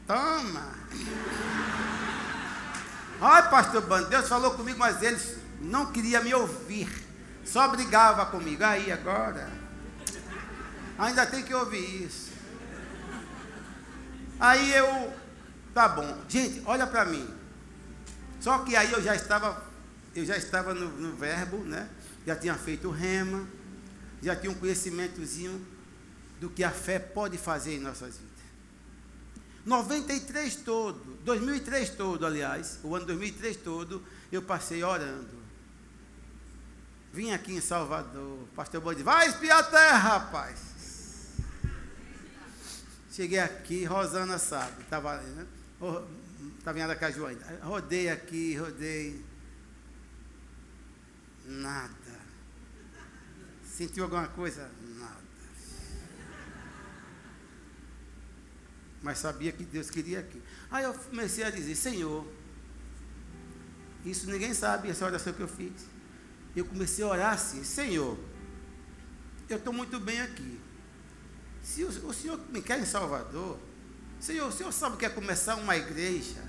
Toma! [LAUGHS] Ai, pastor Bando, Deus falou comigo, mas eles não queriam me ouvir. Só brigava comigo. Aí, agora. Ainda tem que ouvir isso. Aí eu, tá bom. Gente, olha para mim. Só que aí eu já estava, eu já estava no, no verbo, né? Já tinha feito o rema, já tinha um conhecimentozinho do que a fé pode fazer em nossas vidas. 93 todo, 2003 todo, aliás, o ano 2003 todo, eu passei orando. Vim aqui em Salvador, pastor Bode, vai espiar a terra, rapaz. Cheguei aqui, Rosana sabe, estava né? Estava em Aracaju ainda. Rodei aqui, rodei. Nada. Sentiu alguma coisa? Nada. Mas sabia que Deus queria aqui. Aí eu comecei a dizer, Senhor, isso ninguém sabe, essa oração que eu fiz. Eu comecei a orar assim, Senhor, eu estou muito bem aqui. Se o, o Senhor me quer em Salvador, Senhor, o Senhor sabe que é começar uma igreja?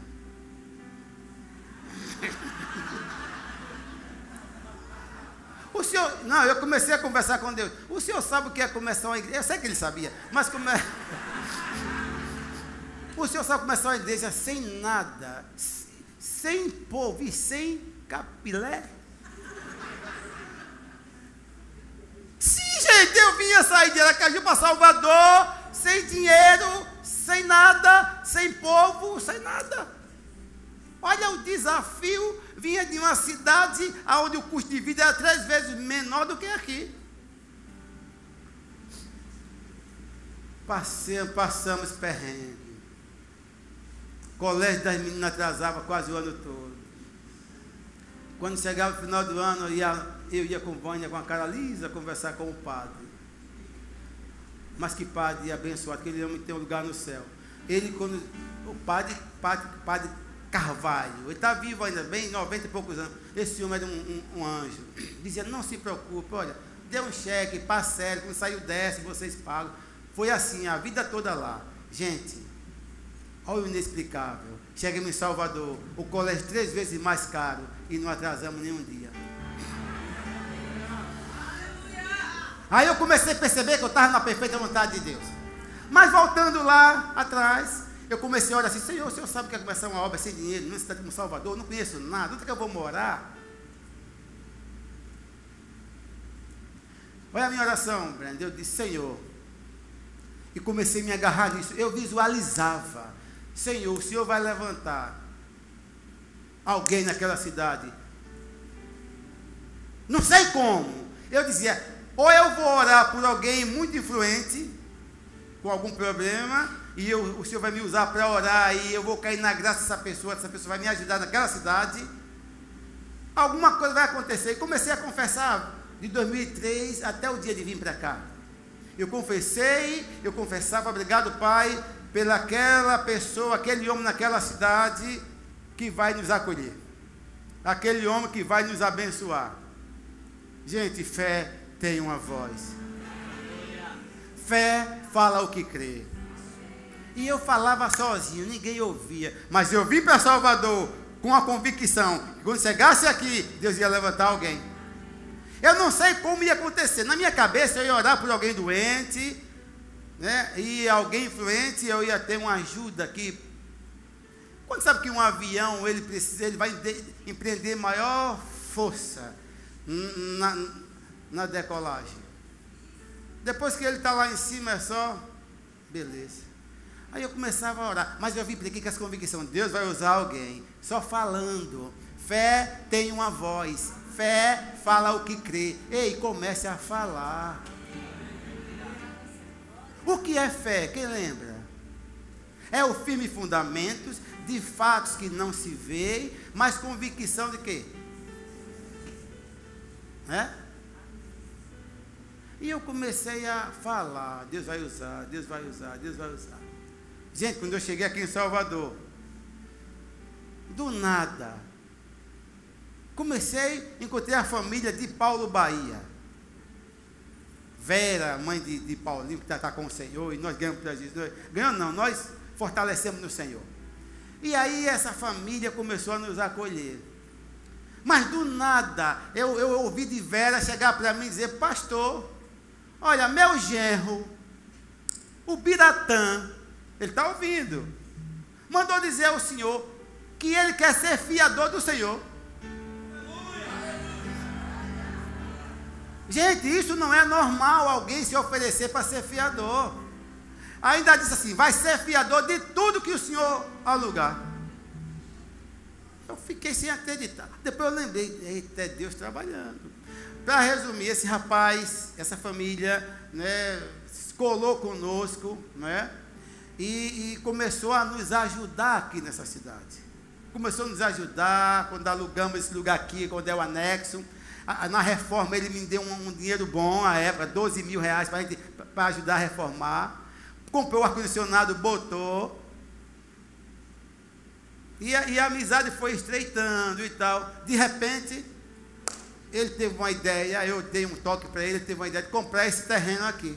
O senhor, não, eu comecei a conversar com Deus. O senhor sabe o que é começar uma igreja? Eu sei que ele sabia, mas como é? [LAUGHS] O senhor sabe começar uma igreja sem nada, sem povo e sem capilé? Sim, gente, eu vinha sair de Aracaju para Salvador, sem dinheiro, sem nada, sem povo, sem nada. Olha o desafio, vinha de uma cidade onde o custo de vida era três vezes menor do que aqui. Passamos, passamos perrengue. Colégio das meninas atrasava quase o ano todo. Quando chegava o final do ano, eu ia, eu ia com Vânia com a cara lisa conversar com o padre. Mas que padre abençoado, que ele homem tem um lugar no céu. Ele, quando o padre, padre, padre Carvalho, ele está vivo ainda bem, 90 e poucos anos. Esse homem era um, um, um anjo. Dizia: Não se preocupe, olha, dê um cheque, parcele, quando saiu desce, vocês pagam. Foi assim a vida toda lá. Gente, olha o inexplicável. Chegamos em Salvador, o colégio três vezes mais caro e não atrasamos nenhum dia. Aí eu comecei a perceber que eu estava na perfeita vontade de Deus. Mas voltando lá atrás, eu comecei a orar assim, Senhor, o Senhor sabe que é começar uma obra sem dinheiro, numa cidade como Salvador, não conheço nada, onde é que eu vou morar? Olha a minha oração, Brenda. Eu disse, Senhor, e comecei a me agarrar nisso. Eu visualizava, Senhor, o Senhor vai levantar alguém naquela cidade. Não sei como. Eu dizia, ou eu vou orar por alguém muito influente, com algum problema, e eu, o Senhor vai me usar para orar, e eu vou cair na graça dessa pessoa, essa pessoa vai me ajudar naquela cidade. Alguma coisa vai acontecer. E comecei a confessar de 2003 até o dia de vir para cá. Eu confessei, eu confessava, obrigado, Pai, pelaquela pessoa, aquele homem naquela cidade que vai nos acolher. Aquele homem que vai nos abençoar. Gente, fé tem uma voz. Fé fala o que crê. E eu falava sozinho, ninguém ouvia. Mas eu vim para Salvador com a convicção que quando chegasse aqui, Deus ia levantar alguém. Eu não sei como ia acontecer. Na minha cabeça eu ia orar por alguém doente, né? E alguém influente, eu ia ter uma ajuda aqui. Quando sabe que um avião ele precisa, ele vai empreender maior força na, na decolagem. Depois que ele está lá em cima, é só beleza. Aí eu começava a orar, mas eu vim aqui com essa convicção: Deus vai usar alguém, só falando. Fé tem uma voz, fé fala o que crê. Ei, comece a falar. O que é fé? Quem lembra? É o firme fundamentos de fatos que não se veem, mas convicção de quê? É? E eu comecei a falar, Deus vai usar, Deus vai usar, Deus vai usar. Gente, quando eu cheguei aqui em Salvador, do nada, comecei, encontrei a família de Paulo Bahia. Vera, mãe de, de Paulinho, que está tá com o Senhor, e nós ganhamos para Jesus. Ganhamos não, nós fortalecemos no Senhor. E aí essa família começou a nos acolher. Mas do nada, eu, eu ouvi de Vera chegar para mim e dizer, pastor, olha, meu genro, o Biratã, ele está ouvindo, mandou dizer ao Senhor que ele quer ser fiador do Senhor. Gente, isso não é normal alguém se oferecer para ser fiador. Ainda disse assim: vai ser fiador de tudo que o Senhor alugar. Eu fiquei sem acreditar. Depois eu lembrei: eita, é Deus trabalhando. Para resumir, esse rapaz, essa família, né, colou conosco, né, e, e começou a nos ajudar aqui nessa cidade. Começou a nos ajudar quando alugamos esse lugar aqui, quando é o anexo na reforma ele me deu um, um dinheiro bom, à época, 12 mil reais para ajudar a reformar. Comprou o ar-condicionado, botou. E a, e a amizade foi estreitando e tal. De repente, ele teve uma ideia, eu dei um toque para ele, ele teve uma ideia de comprar esse terreno aqui.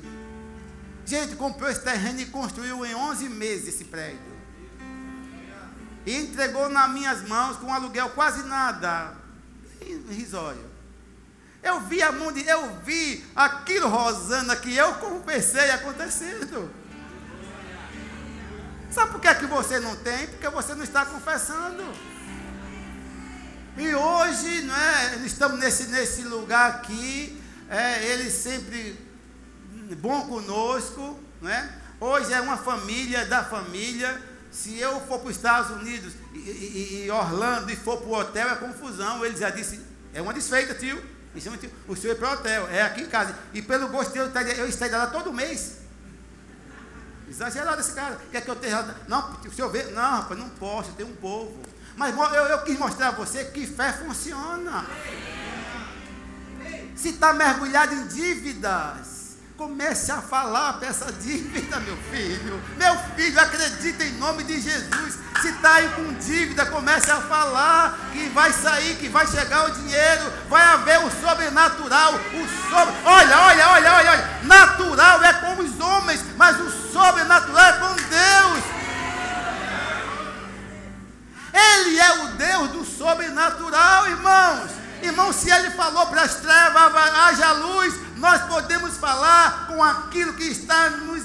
Gente, comprou esse terreno e construiu em 11 meses esse prédio. E entregou nas minhas mãos com um aluguel quase nada, irrisório. Eu vi a de, eu vi aquilo, Rosana, que eu confessei acontecendo. Sabe por que, é que você não tem? Porque você não está confessando. E hoje, não é, estamos nesse, nesse lugar aqui, é, ele sempre bom conosco, né? Hoje é uma família da família. Se eu for para os Estados Unidos e, e, e Orlando e for para o hotel, é confusão. Ele já disse, é uma desfeita, tio. O senhor é para o hotel, é aqui em casa. E pelo gosto dele, eu estaria lá todo mês. Exagerado esse cara. Quer que eu esteja. Não, o senhor vê. Não, rapaz, não posso, tenho um povo. Mas eu, eu quis mostrar a você que fé funciona. Se está mergulhado em dívidas, Comece a falar para essa dívida, meu filho. Meu filho, acredita em nome de Jesus. Se está aí com dívida, comece a falar que vai sair, que vai chegar o dinheiro, vai haver o sobrenatural. O sobre... Olha, olha, olha, olha, olha. Natural é com os homens, mas o sobrenatural é com Deus. Ele é o Deus do sobrenatural, irmãos. Irmão, se ele falou para as trevas, haja luz, nós podemos falar com aquilo que está nos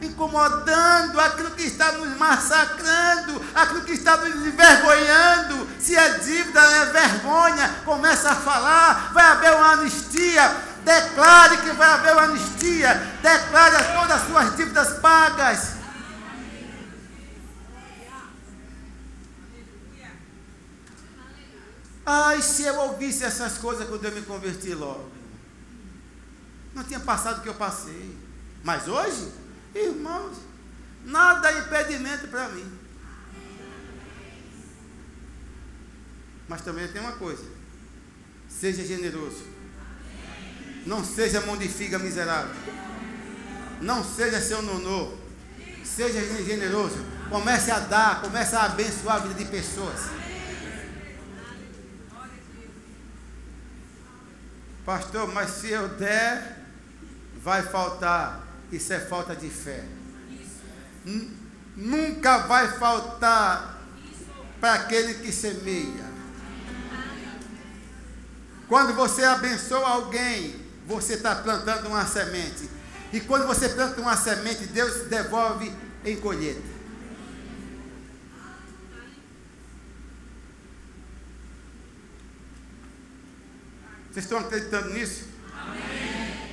incomodando, aquilo que está nos massacrando, aquilo que está nos envergonhando. Se é dívida, é vergonha, começa a falar, vai haver uma anistia. Declare que vai haver uma anistia. Declare todas as suas dívidas pagas. Ai, se eu ouvisse essas coisas quando eu me converti logo. Não tinha passado o que eu passei. Mas hoje, irmãos, nada é impedimento para mim. Mas também tem uma coisa: seja generoso. Não seja mão de figa miserável. Não seja seu nonô. Seja generoso. Comece a dar, comece a abençoar a vida de pessoas. Pastor, mas se eu der, vai faltar. Isso é falta de fé. Nunca vai faltar para aquele que semeia. Quando você abençoa alguém, você está plantando uma semente. E quando você planta uma semente, Deus devolve em colheita. Vocês estão acreditando nisso? Amém.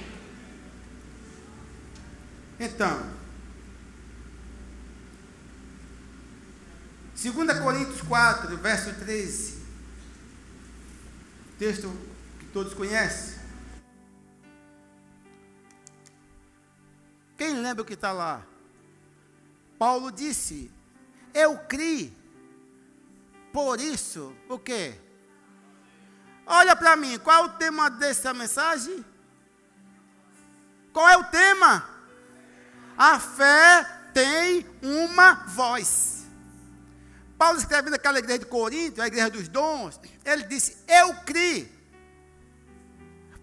Então, 2 Coríntios 4, verso 13. Texto que todos conhecem. Quem lembra o que está lá? Paulo disse: Eu criei, por isso, o quê? Olha para mim, qual é o tema dessa mensagem? Qual é o tema? A fé tem uma voz. Paulo escrevendo naquela igreja de Corinto, a igreja dos dons, ele disse: Eu criei.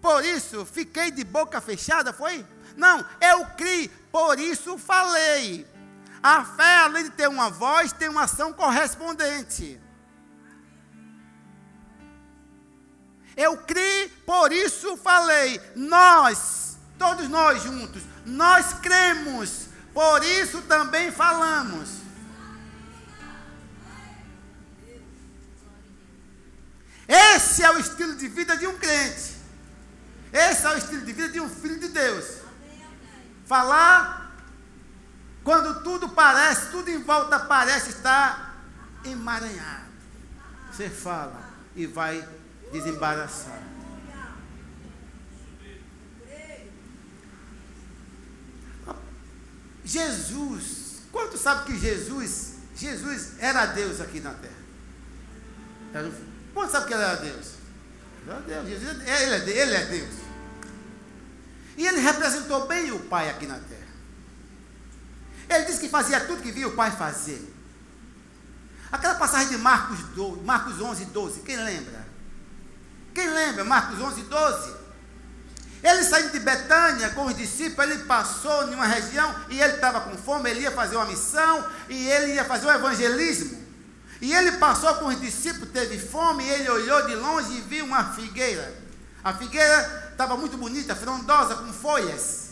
Por isso fiquei de boca fechada, foi? Não, eu criei, por isso falei. A fé, além de ter uma voz, tem uma ação correspondente. Eu criei, por isso falei. Nós, todos nós juntos, nós cremos, por isso também falamos. Esse é o estilo de vida de um crente. Esse é o estilo de vida de um filho de Deus. Falar quando tudo parece, tudo em volta parece estar emaranhado. Você fala e vai desembaraçar. Jesus, quanto sabe que Jesus, Jesus era Deus aqui na terra? Quanto sabe que ele era Deus? Ele ele é, ele é Deus. E ele representou bem o Pai aqui na terra. Ele disse que fazia tudo que via o Pai fazer. Aquela passagem de Marcos, 12, Marcos 11, 12, quem lembra? Quem lembra? Marcos 11, 12. Ele saindo de Betânia com os discípulos, ele passou em uma região e ele estava com fome, ele ia fazer uma missão e ele ia fazer um evangelismo. E ele passou com os discípulos, teve fome, e ele olhou de longe e viu uma figueira. A figueira estava muito bonita, frondosa, com folhas.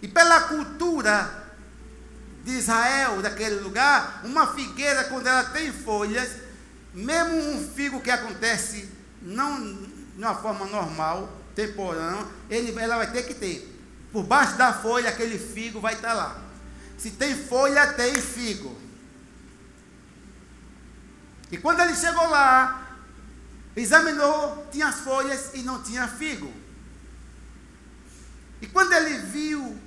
E pela cultura de Israel, daquele lugar, uma figueira, quando ela tem folhas, mesmo um figo que acontece não de uma forma normal, temporão, ele, ela vai ter que ter. Por baixo da folha, aquele figo vai estar lá. Se tem folha, tem figo. E quando ele chegou lá, examinou, tinha as folhas e não tinha figo. E quando ele viu,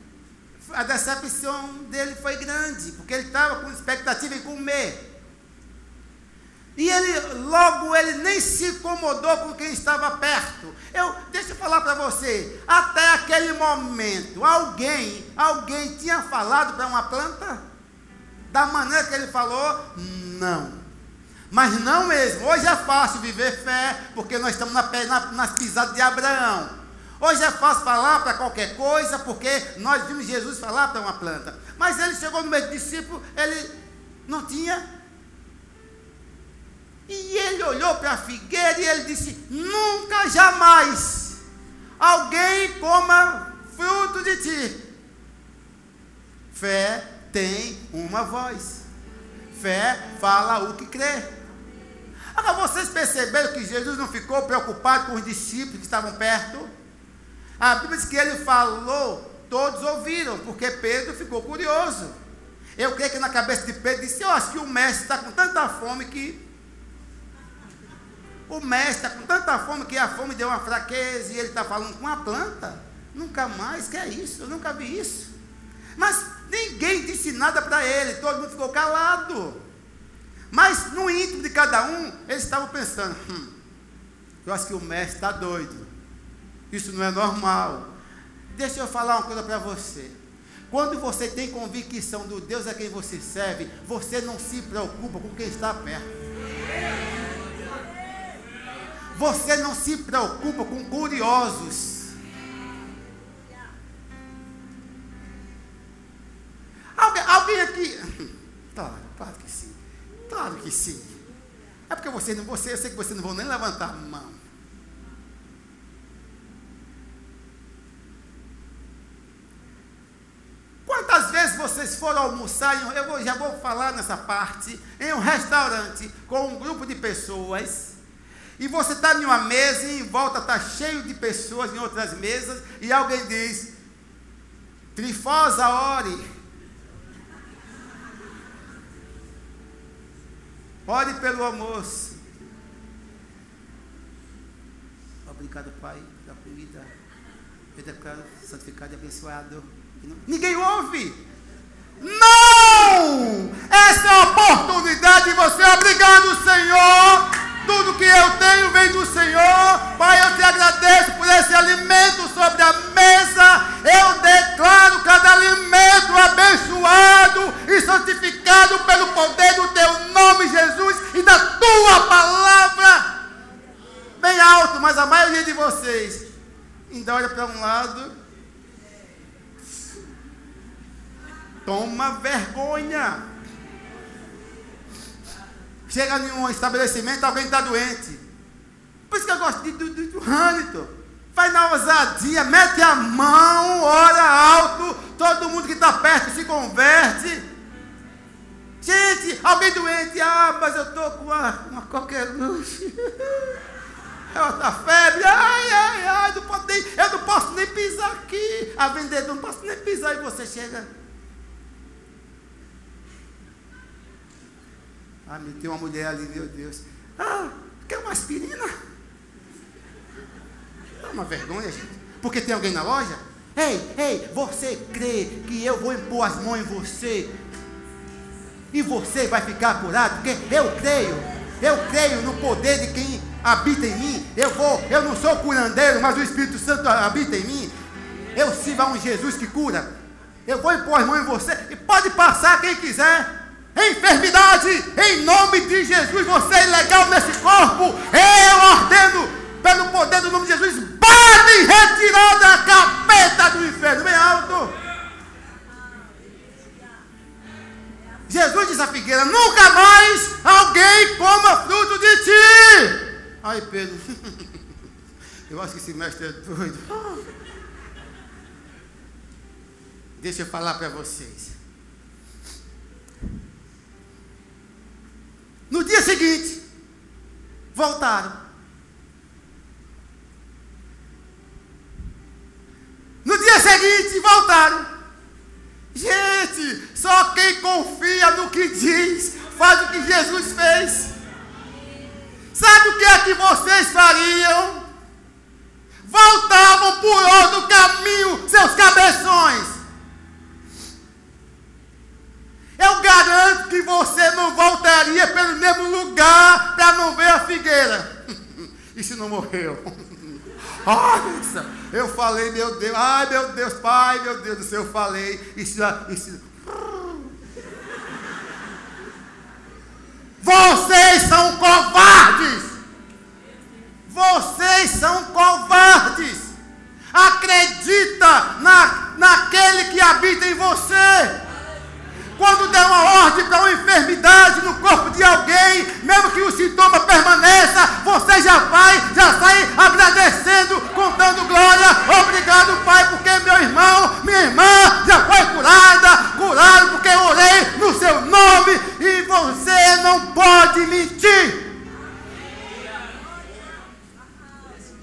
a decepção dele foi grande, porque ele estava com expectativa em comer. E ele, logo, ele nem se incomodou com quem estava perto. Eu, deixa eu falar para você, até aquele momento, alguém, alguém tinha falado para uma planta? Da maneira que ele falou? Não. Mas não mesmo. Hoje é fácil viver fé, porque nós estamos na, na, nas pisadas de Abraão. Hoje é fácil falar para qualquer coisa, porque nós vimos Jesus falar para uma planta. Mas ele chegou no meio do discípulo, ele não tinha. E ele olhou para a figueira e ele disse: Nunca jamais alguém coma fruto de ti. Fé tem uma voz. Fé fala o que crê. Agora vocês perceberam que Jesus não ficou preocupado com os discípulos que estavam perto? A Bíblia diz que ele falou, todos ouviram, porque Pedro ficou curioso. Eu creio que na cabeça de Pedro disse: Eu acho que o mestre está com tanta fome que. O mestre está com tanta fome que a fome deu uma fraqueza e ele está falando com uma planta. Nunca mais, que é isso? Eu nunca vi isso. Mas ninguém disse nada para ele, todo mundo ficou calado. Mas no íntimo de cada um, eles estavam pensando: hum, eu acho que o mestre está doido. Isso não é normal. Deixa eu falar uma coisa para você. Quando você tem convicção do Deus a quem você serve, você não se preocupa com quem está perto. Você não se preocupa com curiosos. Alguém, alguém aqui. [LAUGHS] Claro, claro que sim. Claro que sim. É porque você não, você, eu sei que você não vão nem levantar a mão. Quantas vezes vocês foram almoçar, eu já vou falar nessa parte, em um restaurante com um grupo de pessoas, e você está em uma mesa e em volta está cheio de pessoas em outras mesas, e alguém diz, Trifosa, ore. Ore pelo almoço. Obrigado, Pai, pela comida. Eu declaro santificado e abençoado. Ninguém ouve. Não! Essa é a oportunidade de você obrigar o Senhor tudo que eu tenho vem do Senhor. Pai, eu te agradeço por esse alimento sobre a mesa. Eu declaro cada alimento abençoado e santificado pelo poder do teu nome, Jesus, e da tua palavra. Bem alto, mas a maioria de vocês ainda olha para um lado. Toma vergonha. Chega em um estabelecimento, alguém está doente. Por isso que eu gosto de, de, do Hamilton. Vai na ousadia, mete a mão, ora alto, todo mundo que está perto se converte. Gente, alguém doente, ah, mas eu estou com uma, uma coqueluche. [LAUGHS] É outra febre, ai, ai, ai, não posso nem, eu não posso nem pisar aqui. A vendedora, não posso nem pisar. E você chega. Ah, tem uma mulher ali, meu Deus. Ah, quer uma aspirina? É uma vergonha, gente. Porque tem alguém na loja? Ei, ei, você crê que eu vou impor as mãos em você? E você vai ficar curado? Porque eu creio. Eu creio no poder de quem habita em mim. Eu vou, eu não sou curandeiro, mas o Espírito Santo habita em mim. Eu sirvo a um Jesus que cura. Eu vou impor as mãos em você. E pode passar quem quiser enfermidade, em nome de Jesus, você é ilegal nesse corpo, eu ordeno, pelo poder do nome de Jesus, bate retirada a capeta do inferno, bem alto. Jesus diz a figueira: nunca mais alguém coma fruto de ti. Ai, Pedro, [LAUGHS] eu acho que esse mestre é doido. [LAUGHS] Deixa eu falar para vocês. No dia seguinte, voltaram. No dia seguinte, voltaram. Gente, só quem confia no que diz faz o que Jesus fez. Sabe o que é que vocês fariam? Voltavam por outro caminho, seus cabeções. Eu garanto que você não voltaria pelo mesmo lugar para não ver a figueira. [LAUGHS] e se não morreu? [LAUGHS] Nossa, eu falei, meu Deus, ai meu Deus, Pai, meu Deus do céu, eu falei. E se, e se... [LAUGHS] Vocês são covardes! Vocês são covardes! Acredita na, naquele que habita em você! Quando der uma ordem para uma enfermidade no corpo de alguém, mesmo que o sintoma permaneça, você já vai, já sai agradecendo, contando glória. Obrigado, Pai, porque meu irmão, minha irmã já foi curada, curado porque eu orei no seu nome e você não pode mentir.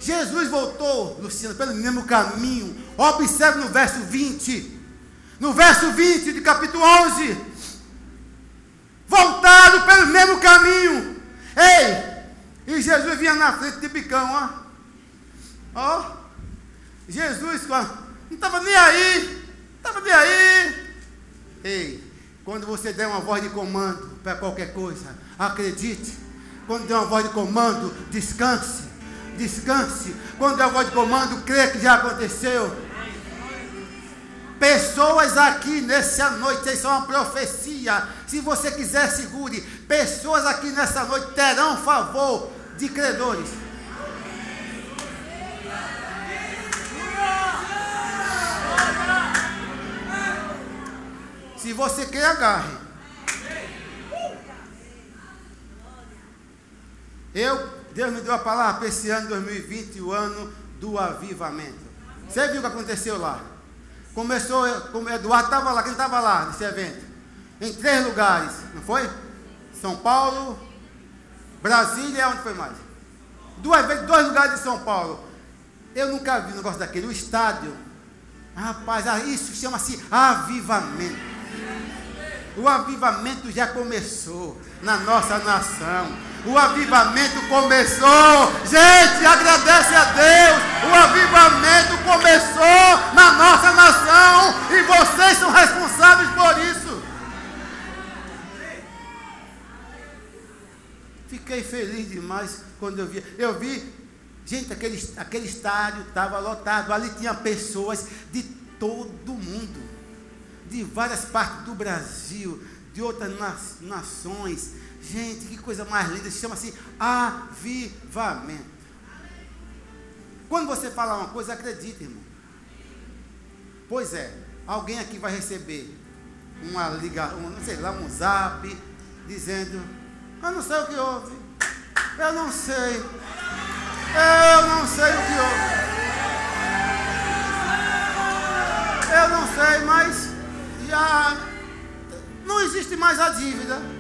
Jesus voltou, Luciano, pelo mesmo caminho. Observe no verso 20. No verso 20 de capítulo 11, voltaram pelo mesmo caminho. Ei, e Jesus vinha na frente de bicão, ó. Ó, Jesus não estava nem aí, não estava nem aí. Ei, quando você der uma voz de comando para qualquer coisa, acredite. Quando der uma voz de comando, descanse, descanse. Quando der uma voz de comando, crê que já aconteceu. Pessoas aqui nessa noite, isso é uma profecia. Se você quiser, segure. Pessoas aqui nessa noite terão favor de credores. Se você quer, agarre. Eu, Deus me deu a palavra para esse ano 2020, o ano do avivamento. Você viu o que aconteceu lá? Começou, Eduardo estava lá, quem estava lá nesse evento? Em três lugares, não foi? São Paulo, Brasília, onde foi mais? Duas vezes, dois lugares de São Paulo. Eu nunca vi um negócio daquele, o estádio. Rapaz, ah, isso chama-se avivamento. O avivamento já começou na nossa nação. O avivamento começou. Gente, agradece a Deus. O avivamento começou na nossa nação. E vocês são responsáveis por isso. fiquei feliz demais quando eu vi. Eu vi, gente, aquele, aquele estádio estava lotado. Ali tinha pessoas de todo mundo, de várias partes do Brasil, de outras nações. Gente, que coisa mais linda. Chama-se avivamento. Quando você falar uma coisa, acredite, irmão. Pois é, alguém aqui vai receber uma ligação, não sei lá, um zap, dizendo, eu não sei o que houve. Eu não sei. Eu não sei o que houve. Eu não sei, mas já não existe mais a dívida.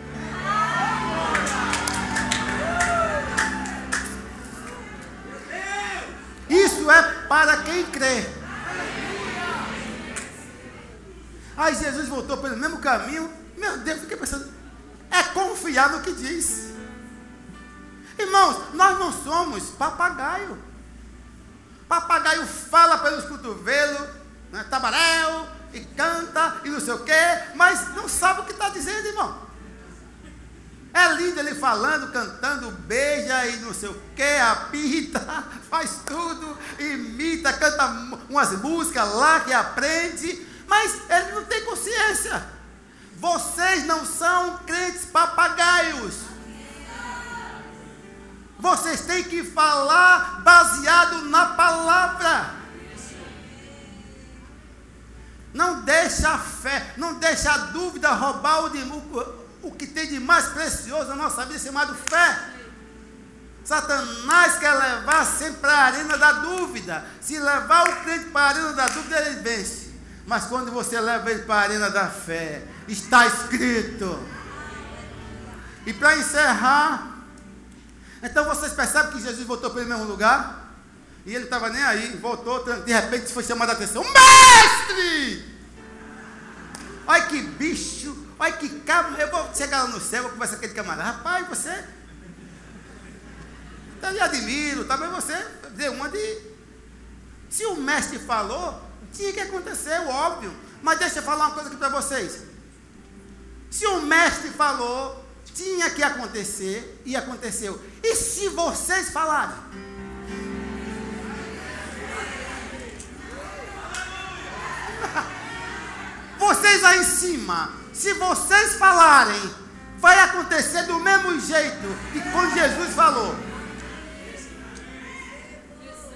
Isso é para quem crê. Aí Jesus voltou pelo mesmo caminho. Meu Deus, fiquei pensando. É confiar no que diz. Irmãos, nós não somos papagaio. Papagaio fala pelos cotovelos, né, tabaréu, e canta, e não sei o quê, mas não sabe o que está dizendo, irmão. É lindo ele falando, cantando, beija e não sei o que, apita, [LAUGHS] faz tudo, imita, canta umas músicas lá que aprende, mas ele não tem consciência. Vocês não são crentes papagaios. Vocês têm que falar baseado na palavra. Não deixa a fé, não deixa a dúvida roubar o, o que tem de mais precioso na nossa vida chamado fé. Satanás quer levar sempre para a arena da dúvida. Se levar o crente para a arena da dúvida, ele vence. Mas quando você leva ele para a arena da fé, está escrito. E para encerrar, então vocês percebem que Jesus voltou para o mesmo lugar? E ele estava nem aí, voltou, de repente foi chamado a atenção: Mestre! Olha que bicho Olha que cam... Eu vou chegar lá no céu, vou conversar com aquele camarada. Rapaz, você. Eu lhe admiro, também você deu uma de. Se o mestre falou, tinha que acontecer, óbvio. Mas deixa eu falar uma coisa aqui para vocês. Se o mestre falou, tinha que acontecer e aconteceu. E se vocês falarem? [LAUGHS] vocês aí em cima se vocês falarem, vai acontecer do mesmo jeito que quando Jesus falou.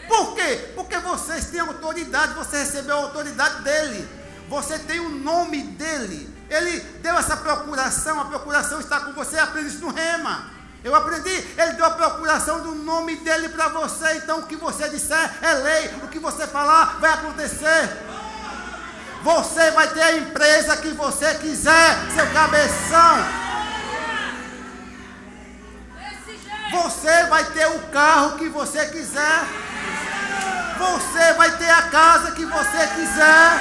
Por quê? Porque vocês têm autoridade, você recebeu a autoridade dele. Você tem o nome dele. Ele deu essa procuração, a procuração está com você, aprende isso no rema. Eu aprendi, ele deu a procuração do nome dele para você, então o que você disser é lei, o que você falar vai acontecer. Você vai ter a empresa que você quiser, seu cabeção. Você vai ter o carro que você quiser. Você vai ter a casa que você quiser.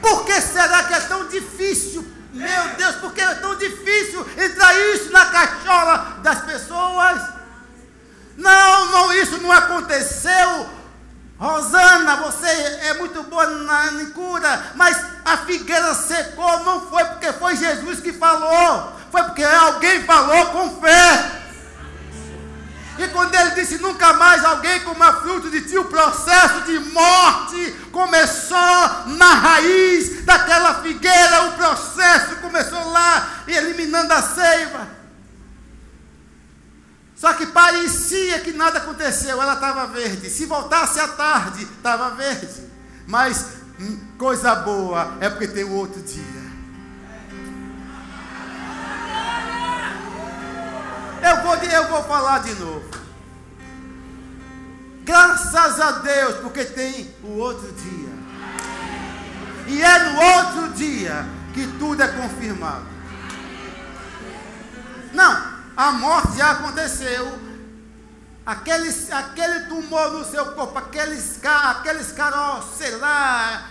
Por que será que é tão difícil? Meu Deus, por que é tão difícil entrar isso na cachola das pessoas? Não, não, isso não aconteceu Rosana, você é muito boa na, na cura, mas a figueira secou, não foi porque foi Jesus que falou, foi porque alguém falou com fé. E quando ele disse nunca mais alguém coma fruto de ti, o processo de morte começou na raiz daquela figueira, o processo começou lá, eliminando a seiva. Só que parecia que nada aconteceu, ela estava verde. Se voltasse à tarde, estava verde. Mas hum, coisa boa é porque tem o outro dia. Eu vou, eu vou falar de novo. Graças a Deus, porque tem o outro dia. E é no outro dia que tudo é confirmado. Não, a morte já aconteceu. Aquele, aquele tumor no seu corpo, aqueles, aqueles caroços, sei lá.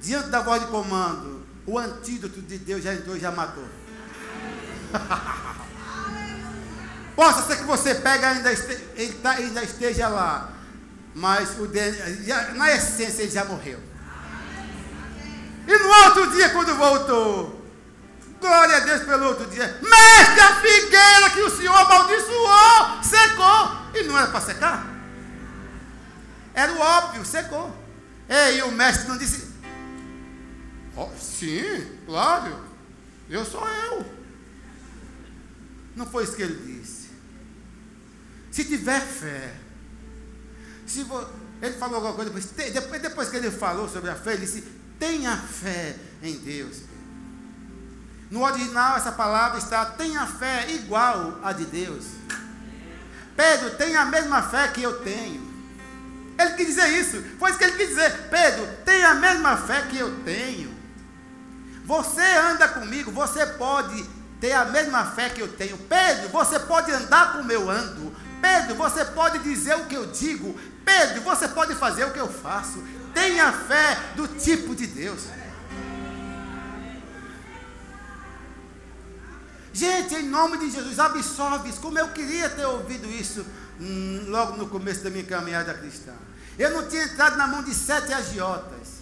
Diante da voz de comando, o antídoto de Deus já entrou e já matou. [LAUGHS] Possa ser que você pegue ainda, tá, ainda esteja lá. Mas o dele, já, na essência ele já morreu. E no outro dia, quando voltou, Glória a Deus pelo outro dia. Mestre, a figueira que o Senhor amaldiçoou, secou. E não era para secar? Era o óbvio, secou. E o mestre não disse. Oh, sim, claro. Eu sou eu. Não foi isso que ele disse. Se tiver fé, se vo... ele falou alguma coisa depois, depois que ele falou sobre a fé, ele disse: tenha fé em Deus. No original, essa palavra está: tenha fé igual a de Deus. Pedro, tenha a mesma fé que eu tenho. Ele quis dizer isso. Foi isso que ele quis dizer. Pedro, tenha a mesma fé que eu tenho. Você anda comigo, você pode ter a mesma fé que eu tenho. Pedro, você pode andar como eu ando. Pedro, você pode dizer o que eu digo. Pedro, você pode fazer o que eu faço. Tenha fé do tipo de Deus. Gente, em nome de Jesus, absorve isso. Como eu queria ter ouvido isso hum, logo no começo da minha caminhada cristã. Eu não tinha entrado na mão de sete agiotas.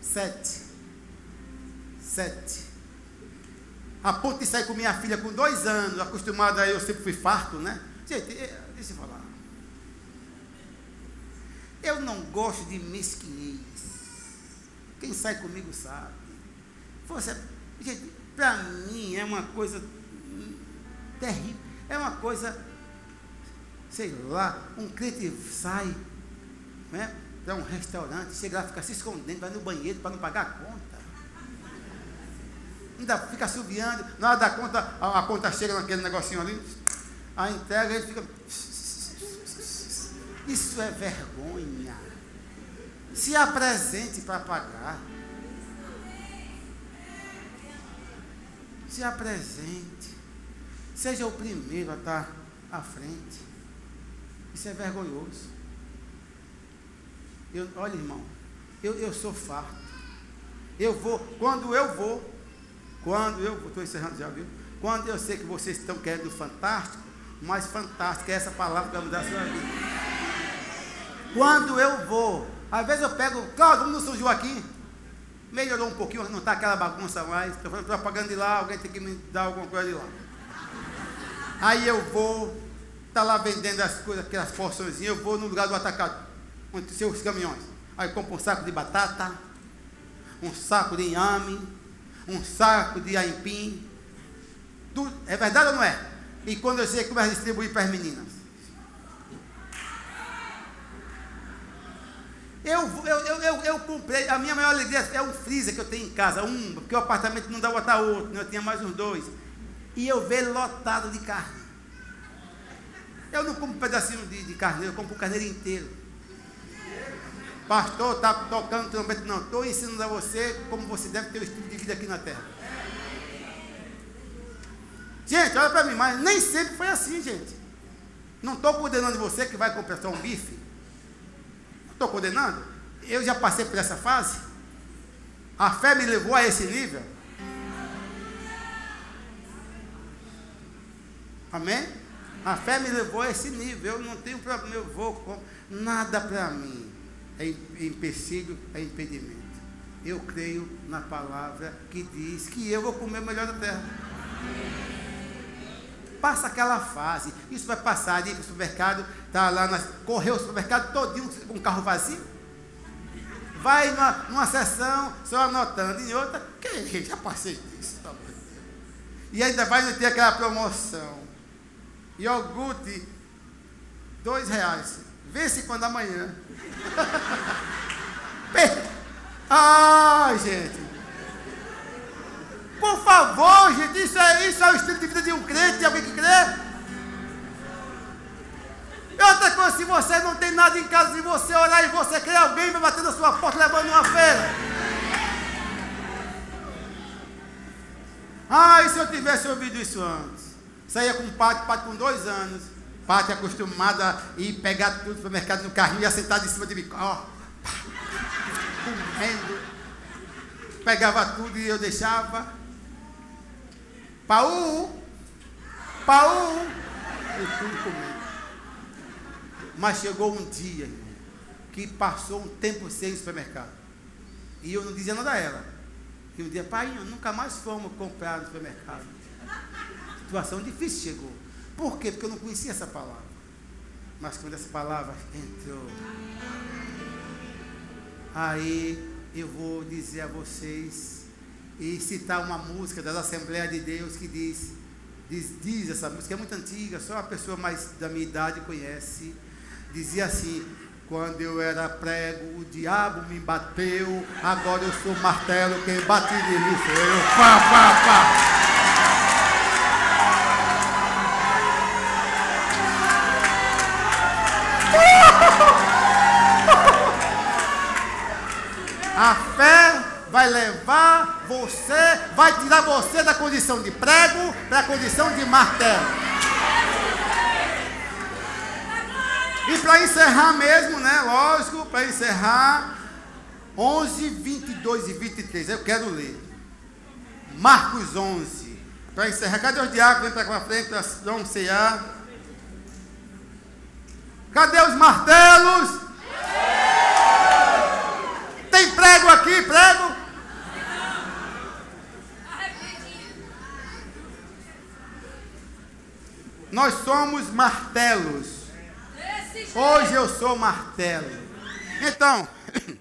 Sete. Sete. A ponto de sair com minha filha com dois anos, acostumada eu sempre fui farto, né? Gente, deixa eu falar. Eu não gosto de mesquinhez. Quem sai comigo sabe. Você, gente, para mim é uma coisa terrível. É uma coisa, sei lá, um crente sai né, para um restaurante, chega lá, fica se escondendo, vai no banheiro para não pagar a conta. Ainda fica subiando, na hora da conta, a, a conta chega naquele negocinho ali, a entrega, ele fica. Isso é vergonha. Se apresente para pagar. Se apresente. Seja o primeiro a estar à frente. Isso é vergonhoso. Eu, olha, irmão, eu, eu sou farto. Eu vou, quando eu vou, quando eu, estou encerrando já, viu? Quando eu sei que vocês estão querendo fantástico, mais fantástico é essa palavra que vai mudar a sua vida. Quando eu vou, às vezes eu pego, Cláudio, no São Joaquim. Melhorou um pouquinho, não está aquela bagunça mais. Estou fazendo propaganda de lá, alguém tem que me dar alguma coisa de lá. Aí eu vou, está lá vendendo as coisas, aquelas porções, eu vou no lugar do atacado entre seus caminhões. Aí compra um saco de batata, um saco de inhame, um saco de aipim. Tudo, é verdade ou não é? E quando eu sei, começa a distribuir para as meninas. Eu, eu, eu, eu, eu, comprei, a minha maior alegria é um freezer que eu tenho em casa, um, porque o apartamento não dá botar outro, né? eu tinha mais uns dois. E eu vejo lotado de carne. Eu não compro um pedacinho de, de eu compro o carneiro inteiro. Pastor, está tocando trombeta. Não, estou ensinando a você como você deve ter o estilo de vida aqui na terra. Gente, olha para mim, mas nem sempre foi assim, gente. Não estou condenando você que vai comprar só um bife. Estou condenando. Eu já passei por essa fase. A fé me levou a esse nível. Amém? A fé me levou a esse nível. Eu não tenho problema, eu vou com nada para mim é empecilho, é impedimento. Eu creio na palavra que diz que eu vou comer o melhor da terra. Passa aquela fase. Isso vai passar de ir para o supermercado, tá lá, na, correu o supermercado todinho com um carro vazio. Vai numa, numa sessão, só anotando, em outra, que já passei disso, tá E ainda vai ter aquela promoção. Iogurte, dois reais. Vê se quando amanhã. [LAUGHS] Ai, gente. Por favor, gente, isso é, isso é o estilo de vida de um crente, de alguém que crê. E outra coisa, se você não tem nada em casa, se você orar e você crê, alguém vai bater na sua porta levando uma feira. Ai, se eu tivesse ouvido isso antes. Saía com um pátio, pátio com dois anos. Pátio acostumado a ir pegar tudo para o mercado no carrinho e assentado em cima de mim. Ó, comendo. Pegava tudo e eu deixava. Paú, Paú, e tudo comendo. Mas chegou um dia, que passou um tempo sem supermercado. E eu não dizia nada a ela. E um dia, pai, nunca mais fomos comprar no supermercado. Situação difícil chegou. Por quê? Porque eu não conhecia essa palavra. Mas quando essa palavra entrou, aí eu vou dizer a vocês e citar uma música das Assembleias de Deus que diz, diz, diz essa música, é muito antiga, só a pessoa mais da minha idade conhece. Dizia assim: quando eu era prego, o diabo me bateu. Agora eu sou martelo, quem bate de mim sou eu. Pá, pá, pá. [LAUGHS] A fé vai levar você, vai tirar você da condição de prego para a condição de martelo. E para encerrar mesmo, né? Lógico, para encerrar, 11, 22 e 23. Eu quero ler. Marcos 11. Para encerrar, cadê os diáconos? Vem para frente, vamos cear. Cadê os martelos? Tem prego aqui, prego? Nós somos martelos. Hoje eu sou martelo. Então, [COUGHS]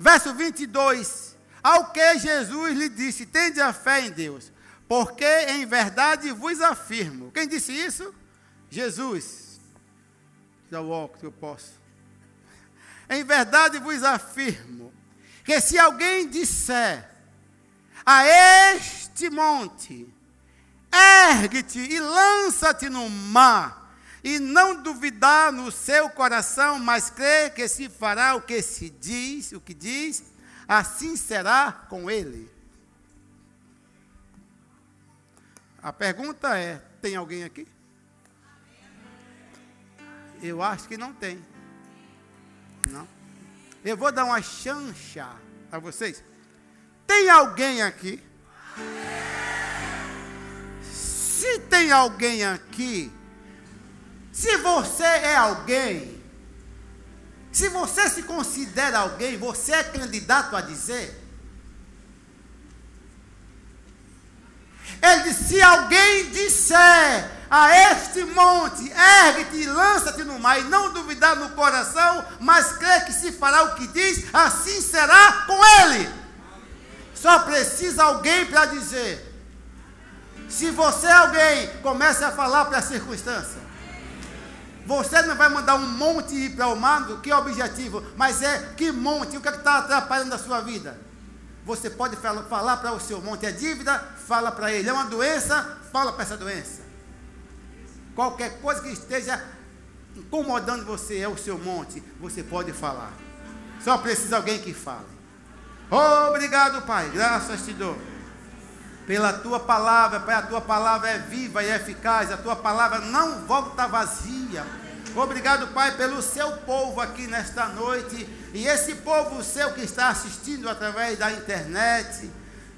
verso 22. Ao que Jesus lhe disse: Tende a fé em Deus, porque em verdade vos afirmo. Quem disse isso? Jesus. Já walk que eu posso. Em verdade vos afirmo que se alguém disser a este monte, ergue-te e lança-te no mar, e não duvidar no seu coração, mas crer que se fará o que se diz, o que diz, assim será com ele. A pergunta é: tem alguém aqui? Eu acho que não tem. Não. Eu vou dar uma chancha a vocês. Tem alguém aqui? Se tem alguém aqui se você é alguém, se você se considera alguém, você é candidato a dizer. Ele disse: se alguém disser a este monte, ergue-te e lança-te no mar, e não duvidar no coração, mas crer que se fará o que diz, assim será com ele. Só precisa alguém para dizer. Se você é alguém, comece a falar para a circunstância. Você não vai mandar um monte ir para o mar, que é o objetivo, mas é que monte, o que é está atrapalhando a sua vida? Você pode falar para o seu monte, é dívida, fala para ele, é uma doença, fala para essa doença. Qualquer coisa que esteja incomodando você é o seu monte, você pode falar. Só precisa alguém que fale. Obrigado, Pai, graças te dou pela tua palavra, Pai, a tua palavra é viva e eficaz, a tua palavra não volta vazia. Obrigado, Pai, pelo seu povo aqui nesta noite e esse povo seu que está assistindo através da internet,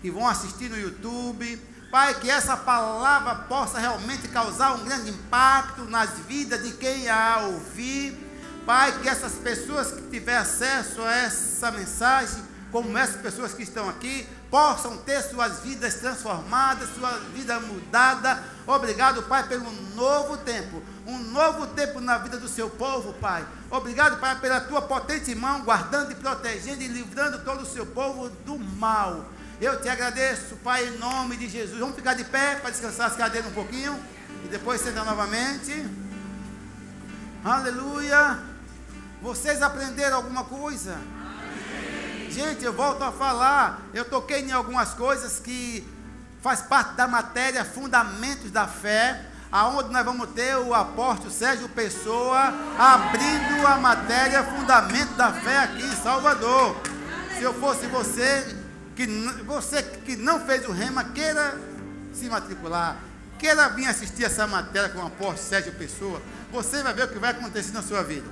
que vão assistir no YouTube. Pai, que essa palavra possa realmente causar um grande impacto nas vidas de quem a ouvir. Pai, que essas pessoas que tiver acesso a essa mensagem, como essas pessoas que estão aqui, possam ter suas vidas transformadas, sua vida mudada. Obrigado, Pai, pelo novo tempo, um novo tempo na vida do seu povo, Pai. Obrigado, Pai, pela tua potente mão, guardando e protegendo e livrando todo o seu povo do mal. Eu te agradeço, Pai, em nome de Jesus. Vamos ficar de pé para descansar as cadeiras um pouquinho e depois sentar novamente. Aleluia. Vocês aprenderam alguma coisa? Gente, eu volto a falar, eu toquei em algumas coisas que faz parte da matéria Fundamentos da Fé, aonde nós vamos ter o apóstolo Sérgio Pessoa abrindo a matéria Fundamento da Fé aqui em Salvador. Se eu fosse você que você que não fez o rema, queira se matricular, queira vir assistir essa matéria com o apóstolo Sérgio Pessoa, você vai ver o que vai acontecer na sua vida.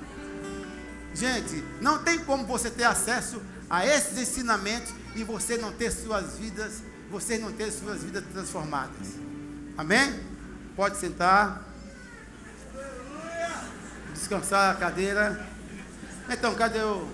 Gente, não tem como você ter acesso a esses ensinamentos e você não ter suas vidas, você não ter suas vidas transformadas. Amém? Pode sentar. Descansar a cadeira. Então, cadê o